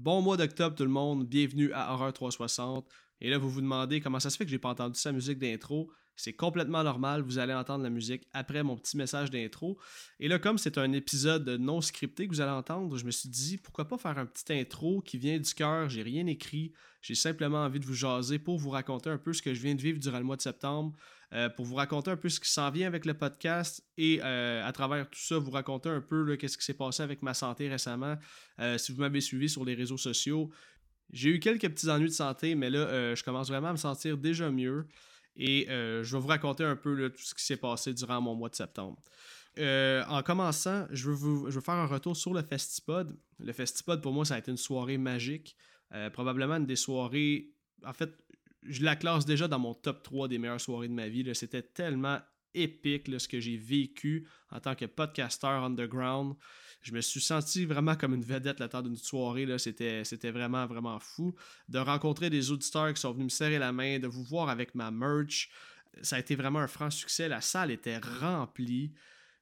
Bon mois d'octobre tout le monde, bienvenue à Horreur 360. Et là, vous vous demandez comment ça se fait que j'ai pas entendu sa musique d'intro. C'est complètement normal, vous allez entendre la musique après mon petit message d'intro. Et là, comme c'est un épisode non scripté que vous allez entendre, je me suis dit pourquoi pas faire un petit intro qui vient du cœur, j'ai rien écrit, j'ai simplement envie de vous jaser pour vous raconter un peu ce que je viens de vivre durant le mois de septembre, euh, pour vous raconter un peu ce qui s'en vient avec le podcast et euh, à travers tout ça, vous raconter un peu qu'est-ce qui s'est passé avec ma santé récemment. Euh, si vous m'avez suivi sur les réseaux sociaux, j'ai eu quelques petits ennuis de santé, mais là, je commence vraiment à me sentir déjà mieux. Et je vais vous raconter un peu tout ce qui s'est passé durant mon mois de septembre. en commençant, je veux, faire un retour sur le Festipod. Le Festipod, pour moi, ça a été une soirée magique. probablement une des soirées. En fait, je la classe déjà dans mon top 3 des meilleures soirées de ma vie. C'était tellement épique ce que j'ai vécu en tant que podcaster underground. Je me suis senti vraiment comme une vedette le temps d'une soirée. C'était, vraiment, vraiment fou. De rencontrer des auditeurs qui sont venus me serrer la main, de vous voir avec ma merch. Ça a été vraiment un franc succès. La salle était remplie.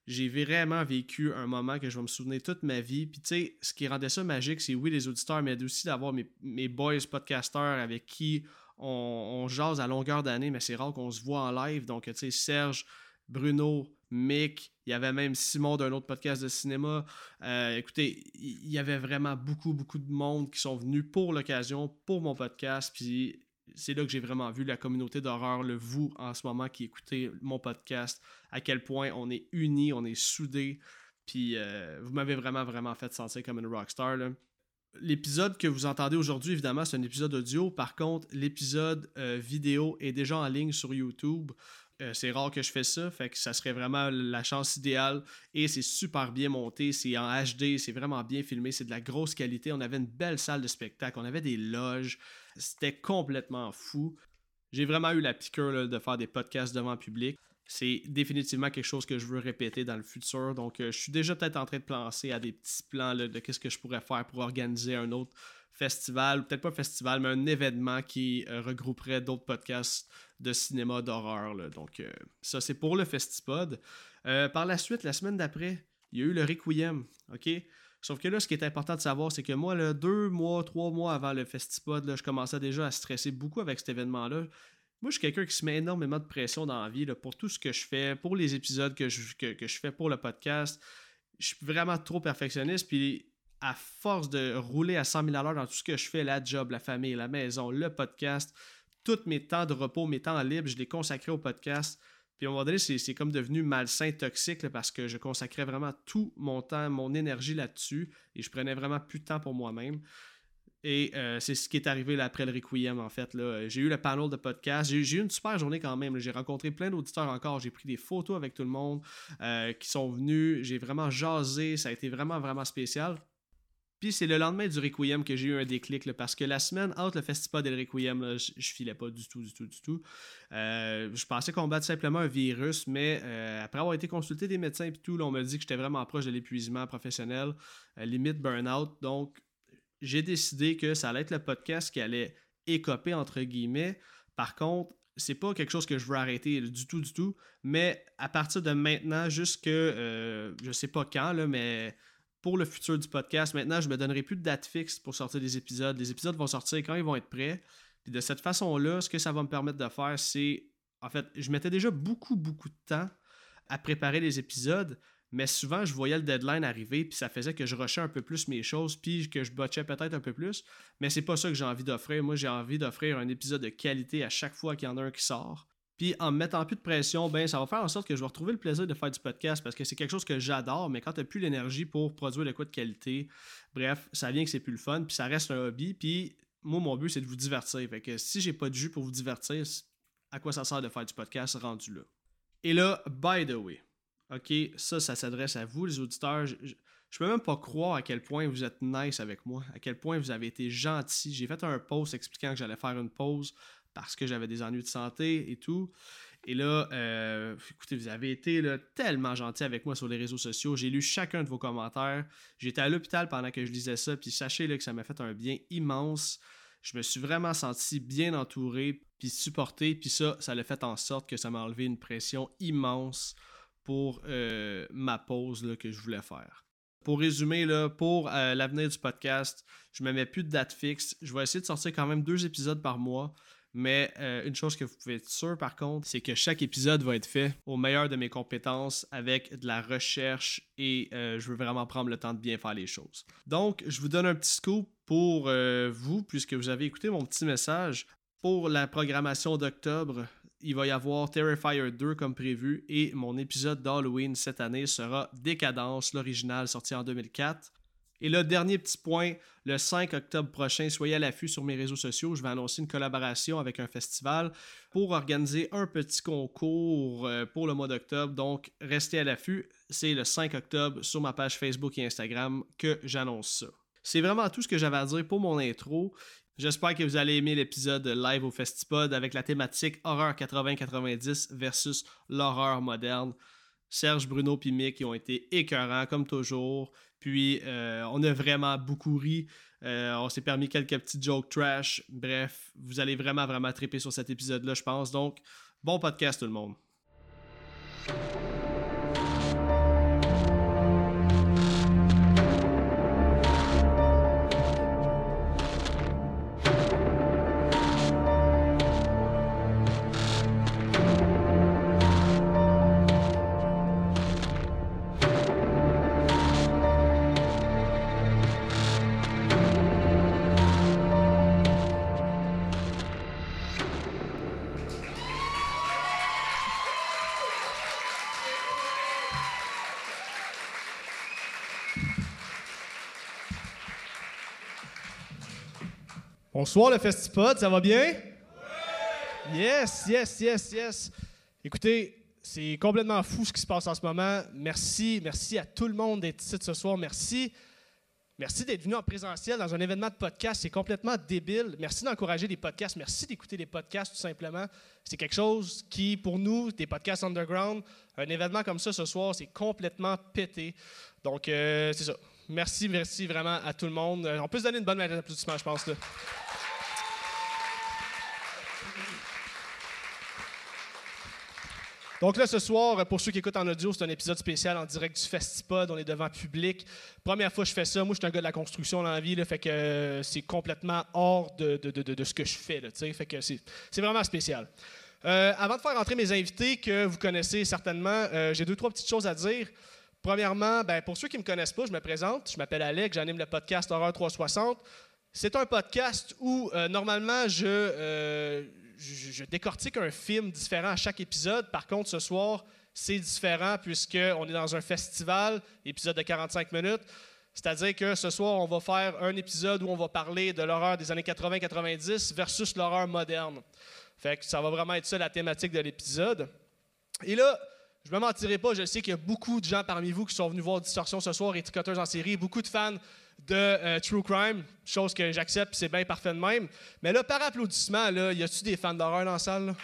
J'ai vraiment vécu un moment que je vais me souvenir toute ma vie. Puis tu sais, ce qui rendait ça magique, c'est oui, les auditeurs, mais aussi d'avoir mes, mes boys podcasters avec qui on, jase à longueur d'année, mais c'est rare qu'on se voit en live. Donc, tu sais, Serge, Bruno, Mick, il y avait même Simon d'un autre podcast de cinéma. Euh, écoutez, il y avait vraiment beaucoup, beaucoup de monde qui sont venus pour l'occasion, pour mon podcast. Puis c'est là que j'ai vraiment vu la communauté d'horreur, le vous en ce moment qui écoutez mon podcast, à quel point on est unis, on est soudés. Puis euh, vous m'avez vraiment, vraiment fait sentir comme une rockstar. Là. L'épisode que vous entendez aujourd'hui, évidemment, c'est un épisode audio. Par contre, l'épisode euh, vidéo est déjà en ligne sur YouTube. Euh, c'est rare que je fais ça, fait que ça serait vraiment la chance idéale. Et c'est super bien monté, c'est en HD, c'est vraiment bien filmé, c'est de la grosse qualité. On avait une belle salle de spectacle, on avait des loges, c'était complètement fou. J'ai vraiment eu la piqûre de faire des podcasts devant public c'est définitivement quelque chose que je veux répéter dans le futur. Donc, euh, je suis déjà peut-être en train de penser à des petits plans de qu'est-ce que je pourrais faire pour organiser un autre festival, peut-être pas festival, mais un événement qui euh, regrouperait d'autres podcasts de cinéma d'horreur. Donc, euh, ça, c'est pour le Festipod. par la suite, la semaine d'après, il y a eu le Requiem. OK? Sauf que là, ce qui est important de savoir, c'est que moi, deux mois, trois mois avant le Festipod, je commençais déjà à stresser beaucoup avec cet événement-là. Moi, je suis quelqu'un qui se met énormément de pression dans la vie pour tout ce que je fais, pour les épisodes que je, que, je fais pour le podcast. Je suis vraiment trop perfectionniste. Puis, à force de rouler à 100 000 à l'heure dans tout ce que je fais, la job, la famille, la maison, le podcast, tous mes temps de repos, mes temps libres, je les consacrais au podcast. Puis à un moment donné, c'est comme devenu malsain, toxique, parce que je consacrais vraiment tout mon temps, mon énergie là-dessus, et je prenais vraiment plus de temps pour moi-même. Et euh, c'est ce qui est arrivé après le Requiem, en fait. J'ai eu le panel de podcast. J'ai eu une super journée quand même. J'ai rencontré plein d'auditeurs encore. J'ai pris des photos avec tout le monde euh, qui sont venus. J'ai vraiment jasé. Ça a été vraiment, vraiment spécial. Puis c'est le lendemain du Requiem que j'ai eu un déclic, parce que la semaine entre le festival le Requiem, je, je, filais pas du tout, du tout, du tout. Euh, je pensais combattre simplement un virus, mais après avoir été consulté des médecins et tout, on m'a dit que j'étais vraiment proche de l'épuisement professionnel, limite burn-out. Donc j'ai décidé que ça allait être le podcast qui allait écoper entre guillemets. Par contre, c'est pas quelque chose que je veux arrêter du tout, du tout. Mais à partir de maintenant, jusque euh, je sais pas quand, là, mais pour le futur du podcast, maintenant, je me donnerai plus de date fixe pour sortir des épisodes. Les épisodes vont sortir quand ils vont être prêts. Puis de cette façon-là, ce que ça va me permettre de faire, c'est. En fait, je mettais déjà beaucoup, beaucoup de temps à préparer les épisodes mais souvent je voyais le deadline arriver puis ça faisait que je rushais un peu plus mes choses puis que je botchais peut-être un peu plus. Mais c'est pas ça que j'ai envie d'offrir. Moi j'ai envie d'offrir un épisode de qualité à chaque fois qu'il y en a un qui sort. Puis en me mettant plus de pression ben ça va faire en sorte que je vais retrouver le plaisir de faire du podcast parce que c'est quelque chose que j'adore mais quand tu plus l'énergie pour produire de quoi de qualité bref ça vient que c'est plus le fun puis ça reste un hobby puis moi mon but c'est de vous divertir. Fait que si j'ai pas de jus pour vous divertir à quoi ça sert de faire du podcast rendu là? Et là by the way OK, ça, ça s'adresse à vous, les auditeurs. Je, je, peux même pas croire à quel point vous êtes nice avec moi, à quel point vous avez été gentil. J'ai fait un post expliquant que j'allais faire une pause parce que j'avais des ennuis de santé et tout. Et là, euh, écoutez, vous avez été tellement gentil avec moi sur les réseaux sociaux. J'ai lu chacun de vos commentaires. J'étais à l'hôpital pendant que je lisais ça, puis sachez là, que ça m'a fait un bien immense. Je me suis vraiment senti bien entouré, puis supporté, puis ça, ça l'a fait en sorte que ça m'a enlevé une pression immense pour euh, ma pause que je voulais faire. Pour résumer, pour euh, l'avenir du podcast, je ne me mets plus de date fixe. Je vais essayer de sortir quand même deux épisodes par mois. Mais euh, une chose que vous pouvez être sûr par contre, c'est que chaque épisode va être fait au meilleur de mes compétences avec de la recherche et je veux vraiment prendre le temps de bien faire les choses. Donc, je vous donne un petit scoop pour vous, puisque vous avez écouté mon petit message. Pour la programmation d'octobre, il va y avoir Terrifier 2 comme prévu et mon épisode d'Halloween cette année sera Décadence, l'original sorti en 2004. Et le dernier petit point, le 5 octobre prochain, soyez à l'affût sur mes réseaux sociaux. Je vais annoncer une collaboration avec un festival pour organiser un petit concours euh, pour le mois d'octobre. Donc, restez à l'affût. C'est le 5 octobre sur ma page Facebook et Instagram que j'annonce ça. C'est vraiment tout ce que j'avais à dire pour mon intro. J'espère que vous allez aimer l'épisode live au Festipod avec la thématique horreur 80-90 versus l'horreur moderne. Serge, Bruno et Mick ont été écœurants comme toujours. Puis euh, on a vraiment beaucoup ri. Euh, on s'est permis quelques petits jokes trash. Bref, vous allez vraiment, vraiment triper sur cet épisode-là, je pense. Donc, bon podcast tout le monde. Bonsoir le Festipod, ça va bien? Oui! Yes, yes, yes, yes. Écoutez, c'est complètement fou ce qui se passe en ce moment. Merci, merci à tout le monde d'être ici ce soir. Merci. Merci d'être venu en présentiel dans un événement de podcast. C'est complètement débile. Merci d'encourager les podcasts. Merci d'écouter les podcasts tout simplement. C'est quelque chose qui, pour nous, des podcasts underground, un événement comme ça ce soir, c'est complètement pété. Donc, euh, c'est ça. Merci, merci vraiment à tout le monde. Euh, on peut se donner une bonne main d'applaudissement, je pense. Donc là, ce soir, pour ceux qui écoutent en audio, c'est un épisode spécial en direct du Festipod. On est devant public. Première fois que je fais ça. Moi, je suis un gars de la construction dans la vie, là, fait que euh, c'est complètement hors de, de, de, de, ce que je fais. Là, fait que c'est, vraiment spécial. Euh, avant de faire rentrer mes invités que vous connaissez certainement, euh, j'ai deux, trois petites choses à dire. Premièrement, ben, pour ceux qui ne me connaissent pas, je me présente. Je m'appelle Alex, j'anime le podcast Horreur 360. C'est un podcast où, normalement, je je, décortique un film différent à chaque épisode. Par contre, ce soir, c'est différent puisqu'on est dans un festival, épisode de 45 minutes. C'est-à-dire que ce soir, on va faire un épisode où on va parler de l'horreur des années 80-90 versus l'horreur moderne. Fait que ça va vraiment être ça la thématique de l'épisode. Et là, je ne me mentirai pas, je sais qu'il y a beaucoup de gens parmi vous qui sont venus voir Distorsion ce soir et en série, beaucoup de fans de euh, True Crime, chose que j'accepte, c'est bien parfait de même. Mais là, par applaudissement, là, y a-tu des fans d'horreur dans la salle?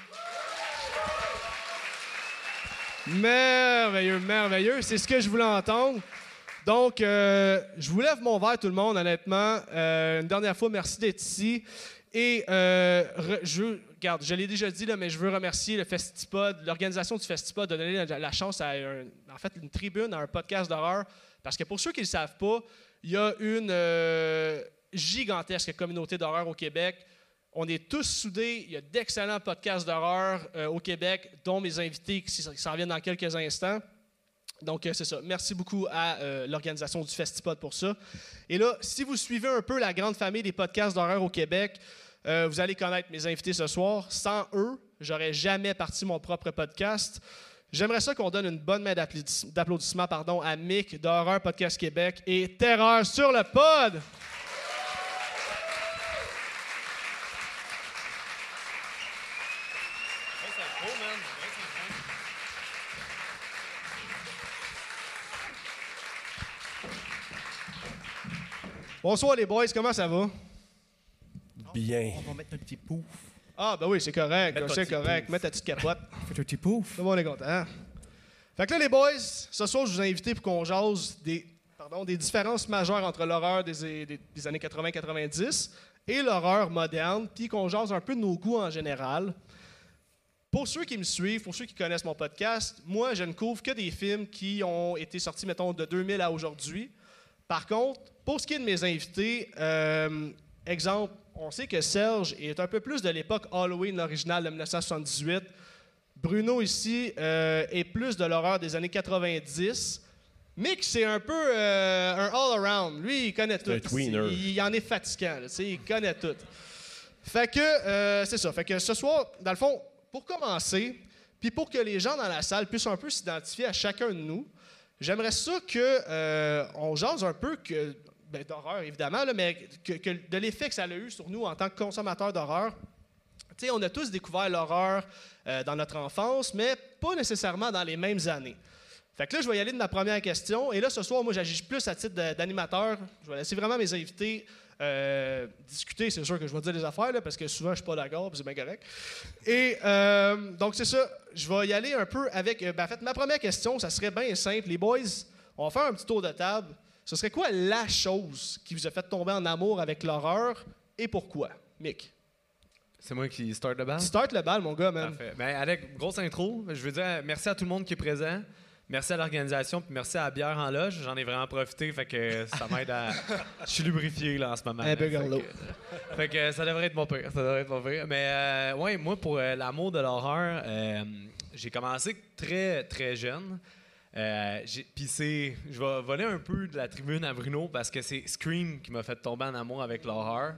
Merveilleux, merveilleux. C'est ce que je voulais entendre. Donc, euh, je vous lève mon verre, tout le monde, honnêtement. Euh, une dernière fois, merci d'être ici. Et je, regarde, je l'ai déjà dit, mais je veux remercier le Festipod, l'organisation du Festipod de donner la, chance à en fait, une tribune à un podcast d'horreur. Parce que pour ceux qui ne le savent pas, il y a une euh, gigantesque communauté d'horreur au Québec. On est tous soudés. Il y a d'excellents podcasts d'horreur euh, au Québec, dont mes invités qui s'en viennent dans quelques instants. Donc, euh, c'est ça. Merci beaucoup à l'organisation du Festipod pour ça. Et là, si vous suivez un peu la grande famille des podcasts d'horreur au Québec, vous allez connaître mes invités ce soir. Sans eux, j'aurais jamais parti mon propre podcast. J'aimerais ça qu'on donne une bonne main d'applaudissement pardon, à Mick d'Horreur Podcast Québec et Terreur sur le pod. Bonsoir les boys, comment ça va? Bien. On va mettre un petit pouf. Ah, ben oui, c'est correct. C'est correct. Mets ta petite capote. Fais un petit pouf. Tout le monde est content. Fait que là, les boys, ce soir, je vous ai invité pour qu'on jase des, pardon, des différences majeures entre l'horreur des, des, années 80-90 et l'horreur moderne, puis qu'on jase un peu de nos goûts en général. Pour ceux qui me suivent, pour ceux qui connaissent mon podcast, moi, je ne couvre que des films qui ont été sortis, mettons, de 2000 à aujourd'hui. Par contre, pour ce qui est de mes invités, euh, exemple, on sait que Serge est un peu plus de l'époque Halloween originale de 1978. Bruno ici euh, est plus de l'horreur des années 90. Mick, c'est un peu euh, un all-around. Lui, il connaît tout. un tweener. Il, il en est fatigant. là, il connaît tout. Fait que, euh, c'est ça. Fait que ce soir, dans le fond, pour commencer, puis pour que les gens dans la salle puissent un peu s'identifier à chacun de nous, j'aimerais ça que euh, on jase un peu que ben, d'horreur évidemment, mais que, de l'effet que ça a eu sur nous en tant que consommateurs d'horreur. On a tous découvert l'horreur euh, dans notre enfance, mais pas nécessairement dans les mêmes années. Fait que là, je vais y aller de ma première question. Et là, ce soir, moi, j'agis plus à titre d'animateur. Je vais laisser vraiment mes invités euh, discuter. C'est sûr que je vais dire des affaires, là, parce que souvent, je suis pas d'accord, puis c'est bien correct. Et euh, donc, c'est ça. Je vais y aller un peu avec. ben, en fait, ma première question, ça serait bien simple. Les boys, on va faire un petit tour de table. Ce serait quoi la chose qui vous a fait tomber en amour avec l'horreur et pourquoi? Mick? C'est moi qui start le bal? Start le bal, mon gars, man. Parfait. Ben, Alec, grosse intro. Je veux dire merci à tout le monde qui est présent. Merci à l'organisation, puis merci à la bière en loge. J'en ai vraiment profité, fait que ça m'aide à. Je suis lubrifié là en ce moment. Un peu fait, fait que ça devrait être mon pire. Ça devrait être mon pire. Mais euh, ouais, moi pour euh, l'amour de l'horreur, euh, j'ai commencé très très jeune. Euh, Puis c'est, je vais voler un peu de la tribune à Bruno parce que c'est Scream qui m'a fait tomber en amour avec l'horreur.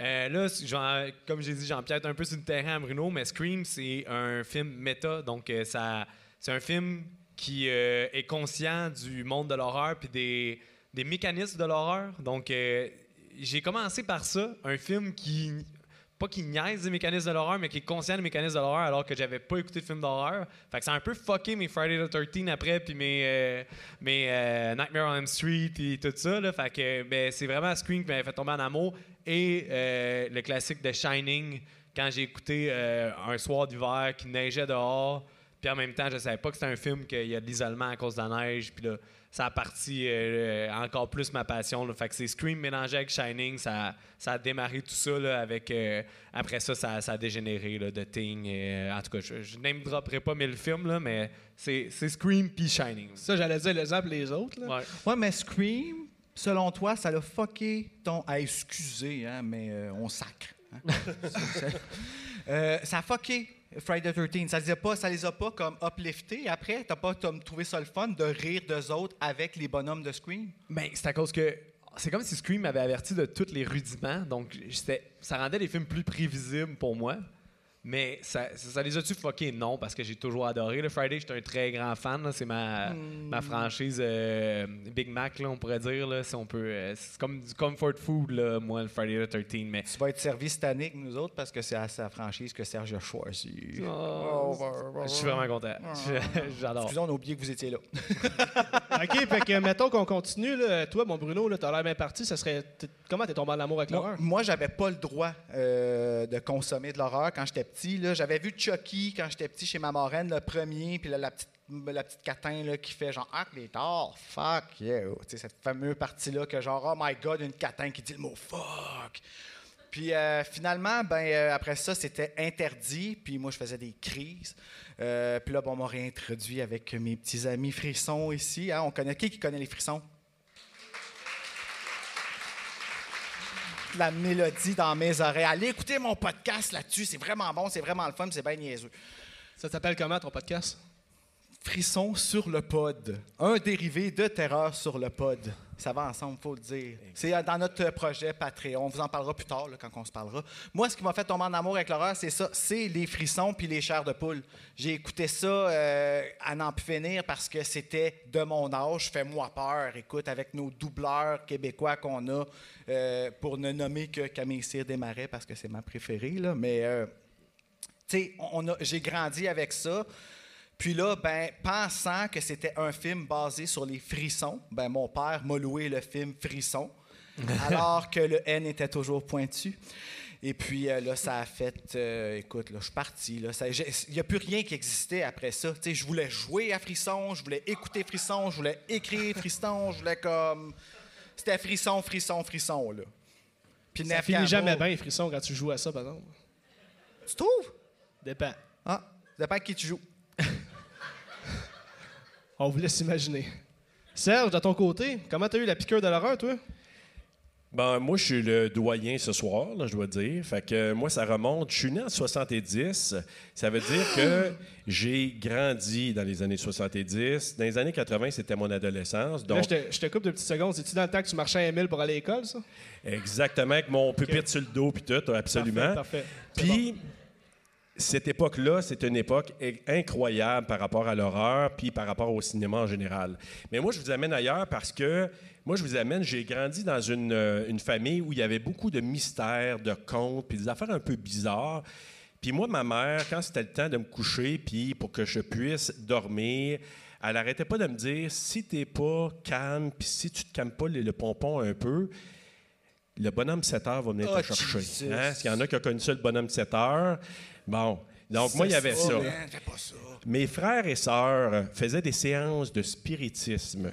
Euh, là, comme j'ai dit, j'empiète un peu sur le terrain à Bruno, mais Scream, c'est un film méta. Donc, euh, c'est un film qui euh, est conscient du monde de l'horreur puis des, des mécanismes de l'horreur. Donc, j'ai commencé par ça, un film qui, pas qui niaise des mécanismes de l'horreur, mais qui est conscient des mécanismes de l'horreur alors que j'avais pas écouté de film d'horreur. Fait que ça a un peu fucké mes Friday the 13 après, puis mes, euh, mes euh, Nightmare on Elm Street et tout ça. Là. Fait que ben, c'est vraiment Scream qui m'avait fait tomber en amour. Et euh, le classique de Shining, quand j'ai écouté un soir d'hiver qui neigeait dehors, puis en même temps, je savais pas que c'était un film qu'il y a de l'isolement à cause de la neige, puis là, ça a parti euh, encore plus ma passion. Là. Fait que c'est Scream mélangé avec Shining, ça, ça a démarré tout ça là, avec... euh, après ça, ça, ça a dégénéré, là, de Thing. et, euh, en tout cas, je, je name dropperai pas mille films, là, mais c'est c'est Scream puis Shining. Ça, j'allais dire les uns et les autres. là. Ouais. Ouais, mais Scream, selon toi, ça l'a fucké ton. Ah, excusez, hein, mais euh, on sacre. hein. C'est- Euh, ça a fucké Friday the 13. Ça les pas, ça les a pas comme upliftés. Après, t'as pas trouvé ça le fun de rire d'eux autres avec les bonhommes de Scream? Ben, c'est à cause que c'est comme si Scream m'avait averti de tous les rudiments, donc ça rendait les films plus prévisibles pour moi. Mais ça, ça, ça les a-tu fucké? Non, parce que j'ai toujours adoré. Le Friday, j'étais un très grand fan. C'est ma, ma franchise euh, Big Mac, là, on pourrait dire. Là, si on peut, euh, c'est comme du comfort food, là, moi, le Friday the 13. Mais Tu vas être servi cette année avec nous autres parce que c'est à sa franchise que Serge a choisi. Oh, je suis vraiment content. J'adore. Excusez, on a oublié que vous étiez là. OK, fait que mettons qu'on continue. Là. Toi, mon Bruno, là, t'as l'air bien parti. Ça serait. Comment t'es tombé en amour avec Moi, l'horreur? moi j'avais pas le droit euh, de consommer de l'horreur quand j'étais petit. J'avais vu Chucky quand j'étais petit chez ma marraine, le premier, puis la petite la petite catin là, qui fait genre Ah, les torts, fuck yeah. Tu sais, cette fameuse partie-là que genre Oh my god, une catin qui dit le mot fuck. Puis euh, finalement, ben, euh, après ça, c'était interdit. Puis moi, je faisais des crises. Euh, puis là, bon, on m'a réintroduit avec mes petits amis frissons ici. hein. On connaît qui qui connaît les frissons? La mélodie dans mes oreilles. Allez écouter mon podcast là-dessus, c'est vraiment bon, c'est vraiment le fun, c'est bien niaiseux. Ça s'appelle comment ton podcast? Frisson sur le pod. Un dérivé de terreur sur le pod. Ça va ensemble, faut le dire. C'est dans notre projet Patreon. On vous en parlera plus tard, quand on se parlera. Moi, ce qui m'a fait tomber en amour avec l'horreur, c'est ça. C'est les frissons puis les chairs de poule. J'ai écouté ça euh, à n'en plus finir parce que c'était de mon âge. Fais-moi peur. Écoute, avec nos doubleurs québécois qu'on a, euh, pour ne nommer que Camille Cyr Desmarais parce que c'est ma préférée. Mais, euh, tu sais, j'ai grandi avec ça. Puis là, ben, pensant que c'était un film basé sur les frissons, ben, mon père m'a loué le film Frisson, alors que le N était toujours pointu. Et puis euh, là, ça a fait. euh, écoute, là, je suis parti. Il n'y a plus rien qui existait après ça. Tu sais, je voulais jouer à Frisson, je voulais écouter Frisson, je voulais écrire Frisson, je voulais comme. C'était Frisson, Frisson, Frisson, là. Puis Ça finit jamais bien, frisson, quand tu joues à ça, par exemple. Tu trouves? Dépend. Ah, ça dépend de qui tu joues. On vous laisse imaginer. Serge, de ton côté, comment t'as eu la piqûre de l'horreur, toi? Ben, moi, je suis le doyen ce soir, là, je dois dire. Fait que euh, moi, ça remonte. Je suis né en 70. Ça veut dire que j'ai grandi dans les années 70. Dans les années 80, c'était mon adolescence. Là, je te, je te coupe de petites secondes. C'est-tu dans le temps que tu marchais à Emile pour aller à l'école, ça? exactement, avec mon pupitre sur le dos, puis tout, absolument. Parfait, Puis, cette époque-là, c'est une époque incroyable par rapport à l'horreur, puis par rapport au cinéma en général. Mais moi, je vous amène ailleurs parce que, moi, je vous amène, j'ai grandi dans une, euh, une famille où il y avait beaucoup de mystères, de contes, puis des affaires un peu bizarres. Puis moi, ma mère, quand c'était le temps de me coucher, puis pour que je puisse dormir, elle arrêtait pas de me dire, si t'es pas calme, puis si tu te calmes pas le, le pompon un peu, le bonhomme 7 heures va venir Oh, te chercher. Jesus. Hein? Qu'il y en a qui ont connu ça, le bonhomme 7 heures? Bon. Donc, moi, il y avait ça. man, fais pas ça. Mes frères et sœurs faisaient des séances de spiritisme.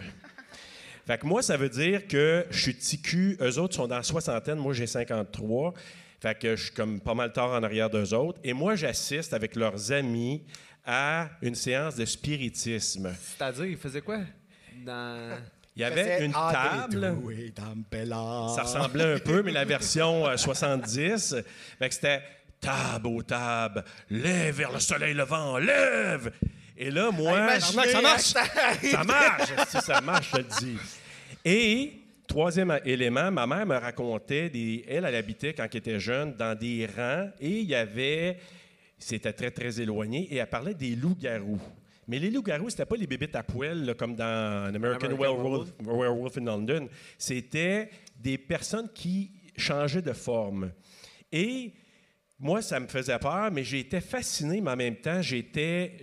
Fait que moi, ça veut dire que je suis TQ, eux autres sont dans la soixantaine, moi j'ai 53. Fait que je suis comme pas mal tard en arrière d'eux autres. Et moi, j'assiste avec leurs amis à une séance de spiritisme. C'est-à-dire, il faisait quoi? Dans... Il y avait une Ah, table. Ça ressemblait un peu, mais la version euh, 70. Fait que c'était table aux tables, lève vers le soleil levant, lève! Et là, moi. Imaginez, ça marche. ça marche! si ça marche, je le dis. Et, troisième élément, ma mère me racontait, des, elle, elle habitait quand elle était jeune dans des rangs et il y avait. C'était très, très éloigné et elle parlait des loups-garous. Mais les loups-garous, c'était pas les bébites à poêle là, comme dans An American, American Werewolf, Werewolf in London. C'était des personnes qui changeaient de forme. Et moi, ça me faisait peur, mais j'étais fasciné, mais en même temps, j'étais.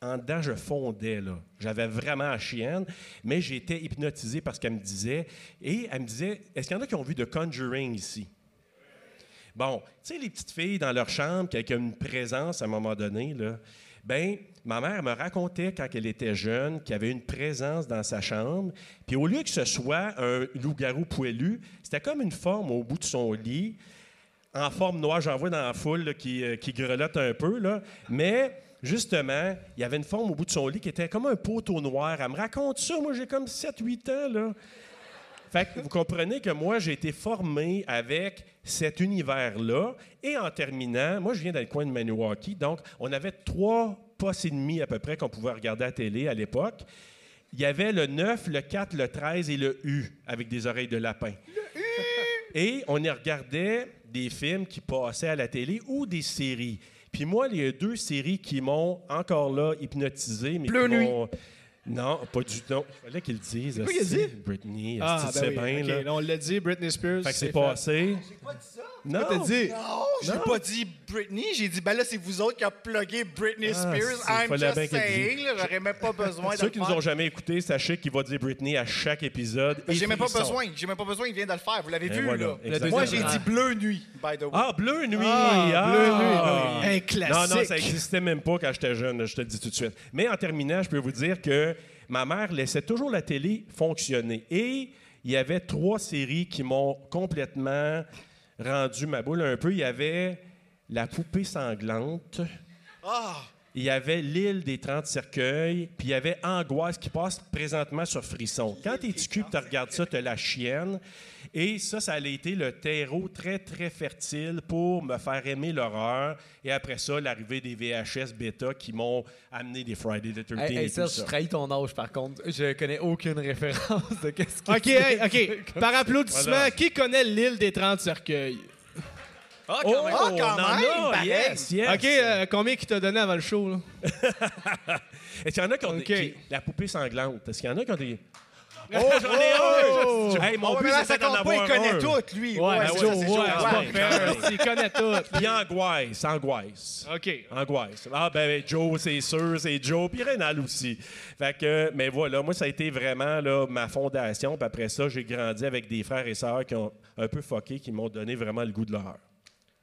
en dedans, je fondais, là. J'avais vraiment la chienne, mais j'étais hypnotisé par ce qu'elle me disait. Et elle me disait Est-ce qu'il y en a qui ont vu The Conjuring ici? Bon, tu sais, les petites filles dans leur chambre qui avaient une présence à un moment donné, là. Ben, ma mère me racontait quand elle était jeune qu'il y avait une présence dans sa chambre. Puis au lieu que ce soit un loup-garou poilu, c'était comme une forme au bout de son lit en forme noire, j'en vois dans la foule qui, euh, qui grelotte un peu, là. mais justement, il y avait une forme au bout de son lit qui était comme un poteau noir. Elle me raconte ça, moi j'ai comme 7-8 ans. Là. Vous comprenez que moi, j'ai été formé avec cet univers-là. Et en terminant, moi, je viens dans le coin de Maniwaki, donc on avait trois postes et demi à peu près qu'on pouvait regarder à la télé à l'époque. Il y avait le 9, le 4, le 13 et le U avec des oreilles de lapin. Et on y regardait des films qui passaient à la télé ou des séries. Puis moi, il y a deux séries qui m'ont encore là hypnotisé. Mais Bleu qui Nuit. m'ont- Non, pas du tout. Il fallait qu'ils le disent. quoi qu'il dit? Britney, Ah, ben tu sais oui, bien, là? on l'a dit, Britney Spears. Fait que c'est fait. passé. Non, T'as dit? Non, j'ai pas dit Britney. J'ai dit, ben là, c'est vous autres qui avez plugué Britney Ah, Spears. I'm just saying. J'aurais même pas besoin de Ceux qui nous ont jamais écoutés, sachez qu'il va dire Britney à chaque épisode. Ben, J'ai même pas besoin. J'ai même pas besoin. Il vient de le faire. Vous l'avez Et vu, voilà, là. Moi, j'ai dit Bleu Nuit, by the way. Ah, Bleu Nuit! Ah, Ah! Bleu Nuit. Un classique. Non, non, ça n'existait même pas quand j'étais jeune, je te le dis tout de suite. Mais en terminant, je peux vous dire que ma mère laissait toujours la télé fonctionner. Et il y avait trois séries qui m'ont complètement rendu ma boule un peu. Il y avait La poupée sanglante. Ah! Il y avait l'île des 30 cercueils, puis il y avait Angoisse qui passe présentement sur Frisson. Quand t'es TQ, tu regardes ça, tu la chienne. Et ça, ça a été le terreau très, très fertile pour me faire aimer l'horreur. Et après ça, l'arrivée des VHS bêta qui m'ont amené des Friday the 13 Hey, hey, et tout Serge, tu ça. trahis ton âge, par contre. Je connais aucune référence de qu'est-ce qui... OK, hey, OK. Par applaudissement, Voilà. qui connaît l'île des 30 cercueils? Ah, Oh, quand même. Ah, on quand en même, a, yes, yes. OK, euh, combien qui t'a donné avant le show? Là? Est-ce qu'il y en a qui ont des- OK. qui- la poupée sanglante? Est-ce qu'il y en a qui ont des... Oh, j'en ai un! Hey, mon Oh, but, mais là, ça c'était d'en compte pas, il avoir connaît un. tout, lui. Ouais, Ouais, Joe, c'est ça, c'est ouais, Joe. c'est ouais, pas ouais, fair. ouais. Il connaît tout. Puis angoisse, angoisse. OK. Angoisse. Ah, ben, Joe, c'est sûr, c'est Joe. Puis Rénal aussi. Fait que, mais voilà, moi, ça a été vraiment là, ma fondation. Puis après ça, j'ai grandi avec des frères et sœurs qui ont un peu fucké, qui m'ont donné vraiment le goût de l'horreur.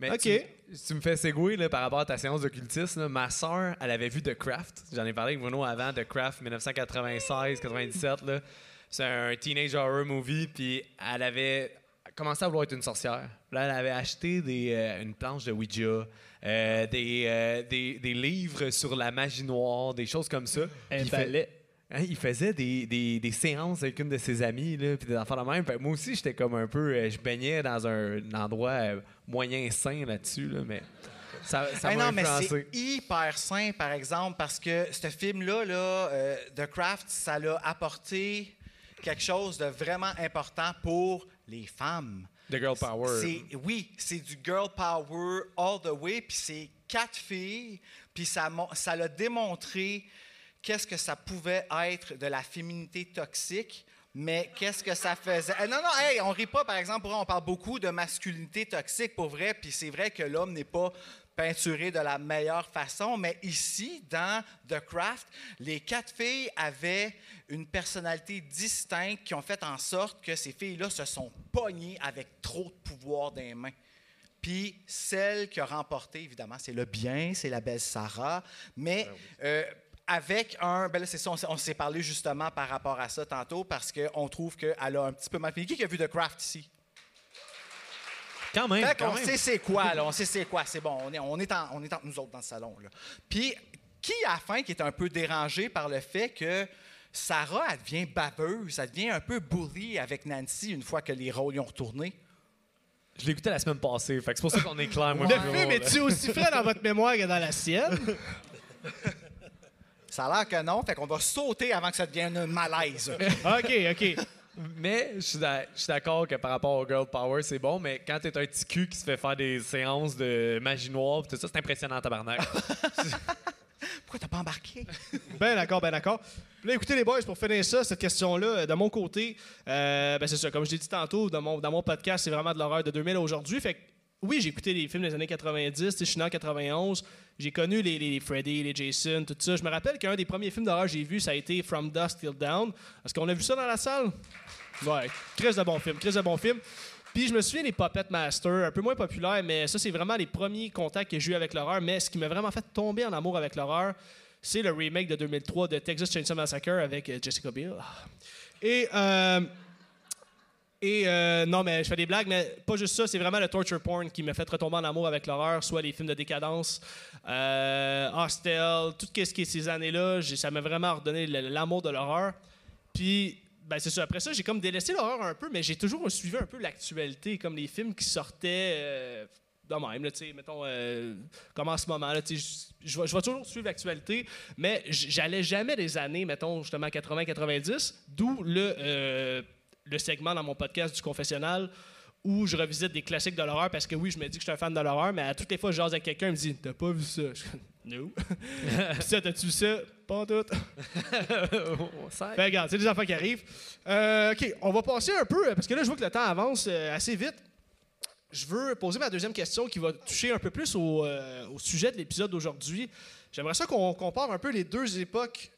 Mais OK. tu, tu me fais segouer là, par rapport à ta séance d'occultisme. Ma soeur, elle avait vu The Craft. J'en ai parlé avec Bruno avant, The Craft 1996-97. là. C'est un teenage horror movie. Puis elle avait commencé à vouloir être une sorcière. Là, elle avait acheté des, euh, une planche de Ouija, euh, des, euh, des, des livres sur la magie noire, des choses comme ça. Un fait- balai. Hein, il faisait des, des, des séances avec une de ses amies, là, puis des enfants de même. Moi aussi, j'étais comme un peu. euh, je baignais dans un, endroit euh, moyen sain là-dessus, là, mais ça, ça Hey, non, mais c'est hyper sain, par exemple, parce que ce film-là, là, euh, The Craft, ça l'a apporté quelque chose de vraiment important pour les femmes. The Girl Power. C'est- Oui, c'est du girl power all the way, puis c'est quatre filles, puis ça l'a démontré qu'est-ce que ça pouvait être de la féminité toxique, mais qu'est-ce que ça faisait? Eh, non, non, hey, on rit pas, par exemple, on parle beaucoup de masculinité toxique, pour vrai, puis c'est vrai que l'homme n'est pas peinturé de la meilleure façon, mais ici, dans The Craft, les quatre filles avaient une personnalité distincte qui ont fait en sorte que ces filles-là se sont pognées avec trop de pouvoir dans les mains. Puis celle qui a remporté, évidemment, c'est le bien, c'est la belle Sarah, mais euh, avec un. Ben là, c'est ça, on, s'est- on s'est parlé justement par rapport à ça tantôt parce qu'on trouve qu'elle a un petit peu mal fini. Qui a vu The Craft ici? Quand même. Fait quand qu'on sait c'est quoi, là. On sait c'est quoi. C'est bon. On est, on, est en- on est entre nous autres dans le salon, là. Puis, qui, à la fin, qui est un peu dérangé par le fait que Sarah, elle devient baveuse, elle devient un peu bully avec Nancy une fois que les rôles y ont retourné? Je l'ai écouté la semaine passée, fait que c'est pour ça qu'on est clair. Moi, Le film est-tu aussi frais dans votre mémoire que dans la sienne? Ça a l'air que non, fait qu'on va sauter avant que ça devienne un malaise. OK, OK. Mais je suis d'accord que par rapport au Girl Power, c'est bon, mais quand t'es un petit cul qui se fait faire des séances de magie noire, tout ça, c'est impressionnant, tabarnak. Pourquoi t'as pas embarqué? Ben d'accord, ben d'accord. Là, écoutez les boys, pour finir ça, cette question-là, euh, de mon côté, euh, ben c'est ça, comme je l'ai dit tantôt, dans mon, dans mon podcast, c'est vraiment de l'horreur de 2000 à aujourd'hui. Fait que, oui, j'ai écouté les films des années 90, tu sais, je suis né en 91, j'ai connu les, les Freddy, les Jason, tout ça. Je me rappelle qu'un des premiers films d'horreur que j'ai vu, ça a été From Dusk Till Down. Est-ce qu'on a vu ça dans la salle? Ouais, très de bon film, très de bon film. Puis je me souviens des Puppet Master, un peu moins populaire, mais ça, c'est vraiment les premiers contacts que j'ai eu avec l'horreur. Mais ce qui m'a vraiment fait tomber en amour avec l'horreur, c'est le remake de 2003 de Texas Chainsaw Massacre avec euh, Jessica Biel. Et, euh, et euh, non, mais je fais des blagues, mais pas juste ça, c'est vraiment le torture porn qui m'a fait retomber en amour avec l'horreur, soit les films de décadence, euh, Hostel, tout ce qui est ces années-là, ça m'a vraiment redonné l'amour de l'horreur. Puis, ben c'est ça. Après ça, j'ai comme délaissé l'horreur un peu, mais j'ai toujours suivi un peu l'actualité, comme les films qui sortaient euh, de même, là, mettons, euh, comme en ce moment, là, je- je vais toujours suivre l'actualité, mais j'allais jamais des années, mettons, justement, 80-90, d'où le, euh, le segment dans mon podcast du confessionnal où je revisite des classiques de l'horreur parce que oui, je me dis que je suis un fan de l'horreur, mais à toutes les fois je jase avec quelqu'un, il me dit T'as pas vu ça? Je dis, No. Puis ça, t'as-tu vu ça? Pas en Fait regarde, c'est des enfants qui arrivent. Euh, OK, on va passer un peu, parce que là, je vois que le temps avance euh, assez vite. Je veux poser ma deuxième question qui va toucher un peu plus au, euh, au sujet de l'épisode d'aujourd'hui. J'aimerais ça qu'on compare un peu les deux époques,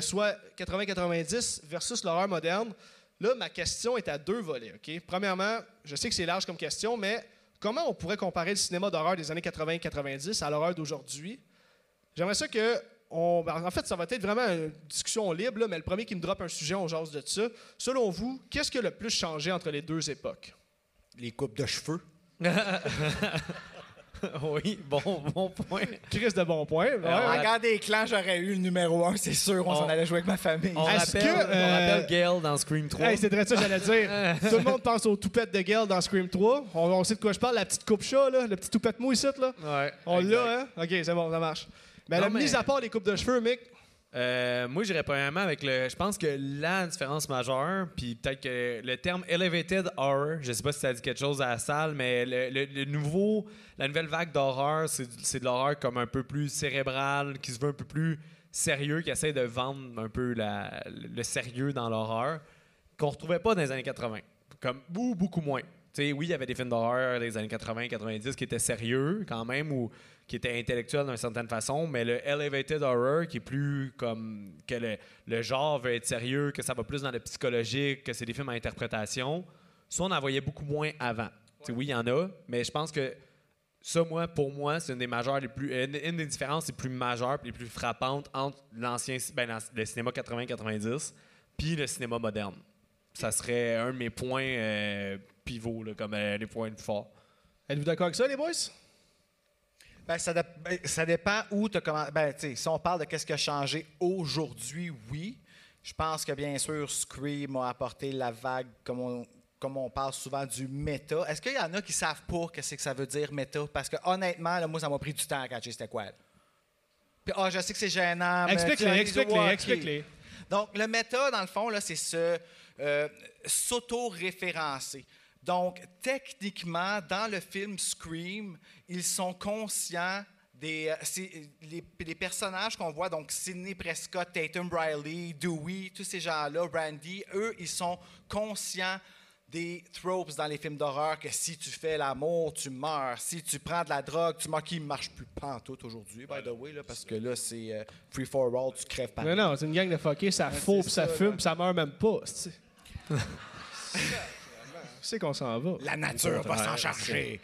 soit 80-90 versus l'horreur moderne. Là, ma question est à deux volets. OK? Premièrement, je sais que c'est large comme question, mais comment on pourrait comparer le cinéma d'horreur des années 80-90 à l'horreur d'aujourd'hui? J'aimerais ça que. On, ben, en fait, ça va être vraiment une discussion libre, là, mais le premier qui me drop un sujet, on jase de ça. Selon vous, qu'est-ce qui a le plus changé entre les deux époques? Les coupes de cheveux. oui, bon, bon point. Chris de bon point. Ouais, Alors, ouais. regarde des clans, j'aurais eu le numéro un, c'est sûr. On, On- s'en allait jouer avec ma famille. On rappelle, que, on euh, rappelle Gale dans Scream 3. Hey, c'est vrai ça, j'allais dire. Tout le monde pense aux toupettes de Gale dans Scream 3. On, on sait de quoi je parle, la petite coupe chat, là, le petit toupette mou ici, là. Ouais, On l'a, hein? OK, c'est bon, ça marche. Mais Non, la mais- mise à part les coupes de cheveux, Mick, Euh, moi, j'irais premièrement avec le. Je pense que la différence majeure, puis peut-être que le terme elevated horror, je sais pas si ça dit quelque chose à la salle, mais le, nouveau, la nouvelle vague d'horreur, c'est de l'horreur comme un peu plus cérébrale, qui se veut un peu plus sérieux, qui essaie de vendre un peu le sérieux dans l'horreur, qu'on retrouvait pas dans les années 80. Comme beaucoup moins. Tu sais, oui, il y avait des films d'horreur des années 80-90 qui étaient sérieux quand même, ou qui étaient intellectuels d'une certaine façon, mais le elevated horror qui est plus comme que le, genre veut être sérieux, que ça va plus dans le psychologique, que c'est des films à interprétation, ça on en voyait beaucoup moins avant. Tu sais, Oui, il y en a, mais je pense que ça, moi, pour moi, c'est une des majeures les plus, une, des différences les plus majeures, les plus frappantes entre l'ancien, ben, le cinéma 80-90 puis le cinéma moderne. Ça serait un de mes points euh, pivots, là, comme euh, les points de fort. êtes-vous d'accord avec ça, les boys? Ben, ça, ben, ça dépend où tu as commencé. Ben, tu sais, si on parle de qu'est-ce qui a changé aujourd'hui, oui. Je pense que bien sûr, Scream a apporté la vague, comme on, comme on parle souvent, du méta. Est-ce qu'il y en a qui savent pas ce que ça veut dire méta? Parce que honnêtement, là, moi, ça m'a pris du temps à catcher c'était quoi. Puis, ah, je sais que c'est gênant. Explique-les, explique-les, explique-les. Donc, le méta, dans le fond, là, c'est se euh, s'auto-référencer. Donc, techniquement, dans le film Scream, ils sont conscients des euh, les, les personnages qu'on voit, donc Sidney Prescott, Tatum Riley, Dewey, tous ces gens-là, Randy, eux, ils sont conscients des tropes dans les films d'horreur que si tu fais l'amour, tu meurs. Si tu prends de la drogue, tu meurs. Qui ne marche plus pantoute aujourd'hui, by the way, là, parce que là, c'est euh, free for all, tu crèves pas. Non, non, c'est une gang de fuckés, ça faux, c'est puis ça ça, fume, ça meurt même pas. C'est qu'on s'en va. La nature va s'en charger.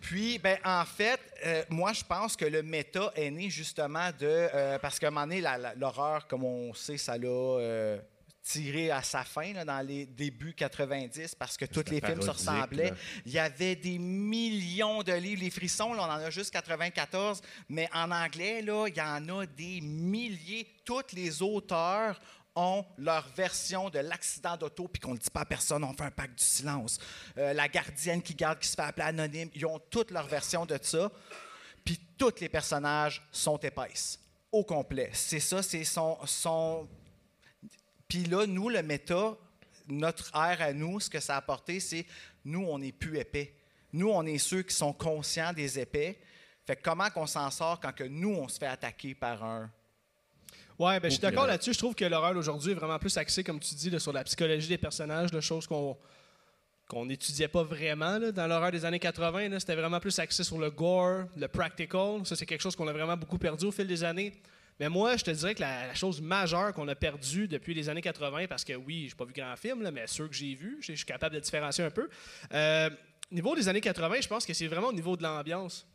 Puis, ben, en fait, euh, moi, je pense que le méta est né justement de. euh, parce qu'à un moment donné, l'horreur, comme on sait, ça l'a euh, tiré à sa fin là, dans les débuts 90 parce que tous les films se ressemblaient. là. Il y avait des millions de livres. Les frissons, là, on en a juste 94, mais en anglais, là, il y en a des milliers. Tous les auteurs ont leur version de l'accident d'auto, puis qu'on ne le dit pas à personne, on fait un pacte du silence. Euh, la gardienne qui garde, qui se fait appeler anonyme, ils ont toutes leur version de ça. Puis tous les personnages sont épaisses, au complet. C'est ça, c'est son, son... Puis là, nous, le méta, notre ère à nous, ce que ça a apporté, c'est nous, on n'est plus épais. Nous, on est ceux qui sont conscients des épais. Fait que comment qu'on s'en sort quand que nous, on se fait attaquer par un... Ouais, ben, je suis d'accord pirate. là-dessus. Je trouve que l'horreur d'aujourd'hui est vraiment plus axée, comme tu dis, là, sur la psychologie des personnages, de choses qu'on qu'on n'étudiait pas vraiment là, dans l'horreur des années 80. là. C'était vraiment plus axé sur le gore, le practical. Ça, c'est quelque chose qu'on a vraiment beaucoup perdu au fil des années. Mais moi, je te dirais que la, la chose majeure qu'on a perdue depuis les années 80, parce que oui, j'ai pas vu grand film, là, mais ceux que j'ai vus, je suis capable de différencier un peu. Euh, au niveau des années 80, je pense que c'est vraiment au niveau de l'ambiance.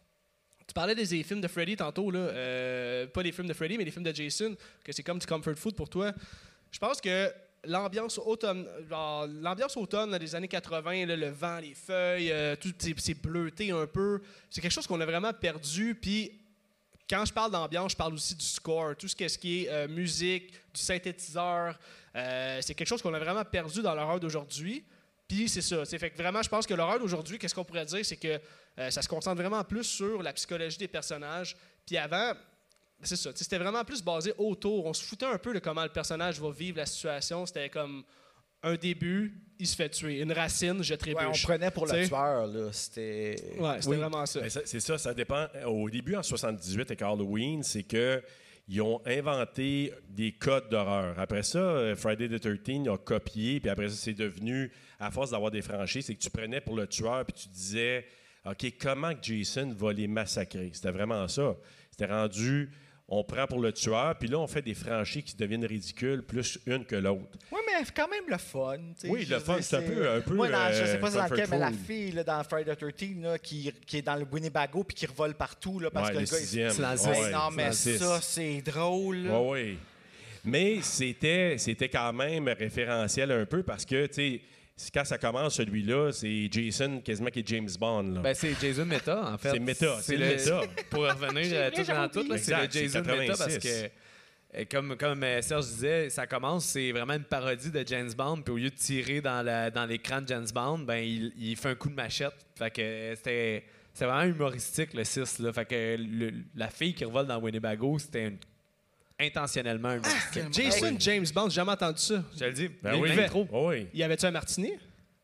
Tu parlais des, films de Freddy tantôt, là. Euh, pas les films de Freddy, mais les films de Jason, que c'est comme du comfort food pour toi. Je pense que l'ambiance automne, l'ambiance automne des années 80, là, le vent, les feuilles, euh, tout c'est, bleuté un peu. C'est quelque chose qu'on a vraiment perdu. Puis quand je parle d'ambiance, je parle aussi du score, tout ce, qui est euh, musique, du synthétiseur. C'est quelque chose qu'on a vraiment perdu dans l'horreur d'aujourd'hui. Puis c'est ça. c'est Fait que vraiment, je pense que l'horreur d'aujourd'hui, qu'est-ce qu'on pourrait dire, c'est que euh, ça se concentre vraiment plus sur la psychologie des personnages. Puis avant, c'est ça. C'était vraiment plus basé autour. On se foutait un peu de comment le personnage va vivre la situation. C'était comme un début, il se fait tuer. Une racine, je trébuche. Ouais, on prenait pour le tueur, là. C'était... Ouais, c'était Oui. vraiment ça- C'est ça, ça dépend. Au début, en 78, avec Halloween, c'est que ils ont inventé des codes d'horreur. Après ça, euh, Friday the 13 a copié, puis après ça, c'est devenu, à force d'avoir des franchises, c'est que tu prenais pour le tueur, puis tu disais, OK, comment que Jason va les massacrer? C'était vraiment ça. C'était rendu, on prend pour le tueur, puis là, on fait des franchises qui deviennent ridicules, plus une que l'autre. Oui, mais quand même le fun. Oui, le fun, c'est un peu- un peu, Moi, dans- je sais pas euh, c'est dans lequel, mais la fille là, dans Friday the 13 là, qui, qui est dans le Winnebago puis qui revole partout là, parce Ouais, que le le gars. il- sixième. C'est dans Ouais, non, mais ça, c'est drôle. Oui, oui. Mais c'était, c'était quand même référentiel un peu parce que, tu sais, quand ça commence, celui-là, c'est Jason quasiment qui est James Bond. là. Ben, c'est Jason Meta, en fait. C'est Méta, c'est le Méta. Pour revenir euh, tout dans tout, c'est le Jason Meta parce 86. que, euh, comme, comme euh, Serge disait, ça commence, c'est vraiment une parodie de James Bond, puis au lieu de tirer dans, la- dans l'écran de James Bond, ben, il, il fait un coup de machette. Fait que c'était. C'est vraiment humoristique, le 6. Là. Fait que le- la fille qui revole dans Winnebago, c'était une- intentionnellement humoristique. Jason James Bond, j'ai jamais entendu ça. Je te le dis. Ben oui, l'intro. oui. Y avait-tu un martini?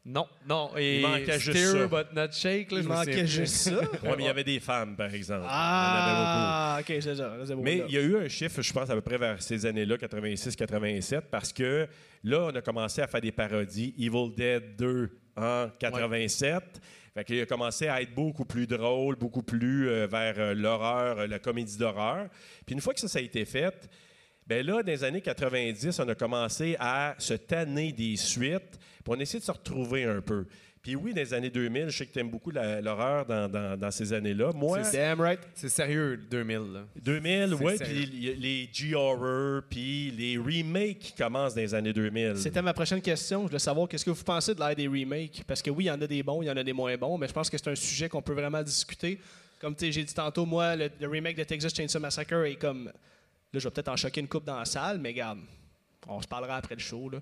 Non, non. Et Il manquait juste ça. but not shake. Là, Il manquait juste ça. Ouais, mais il y avait des femmes, par exemple. Ah, ok, c'est ça. c'est Il y en avait beaucoup. Mais il y a eu un chiffre, je pense, à peu près vers ces années-là, 86-87, parce que là, on a commencé à faire des parodies. Evil Dead 2 en 87. Fait a commencé à être beaucoup plus drôle, beaucoup plus euh, vers euh, l'horreur, euh, la comédie d'horreur. Puis une fois que ça, a été fait, ben là, dans les années 90, on a commencé à se tanner des suites, puis on de se retrouver un peu. Puis oui, dans les années 2000, je sais que tu aimes beaucoup l'horreur dans, dans- dans ces années-là. Moi, C'est damn right. C'est sérieux, 2000. Là. 2000, C'est oui, puis les, G-horror, puis les remakes qui commencent dans les années 2000. C'était ma prochaine question. Je voulais savoir qu'est-ce que vous pensez de l'ère des remakes? Parce que oui, il y en a des bons, il y en a des moins bons, mais je pense que c'est un sujet qu'on peut vraiment discuter. Comme j'ai dit tantôt, moi, le, le remake de Texas Chainsaw Massacre est comme. Là, je vais peut-être en choquer une coupe dans la salle, mais regarde, on se parlera après le show. Là.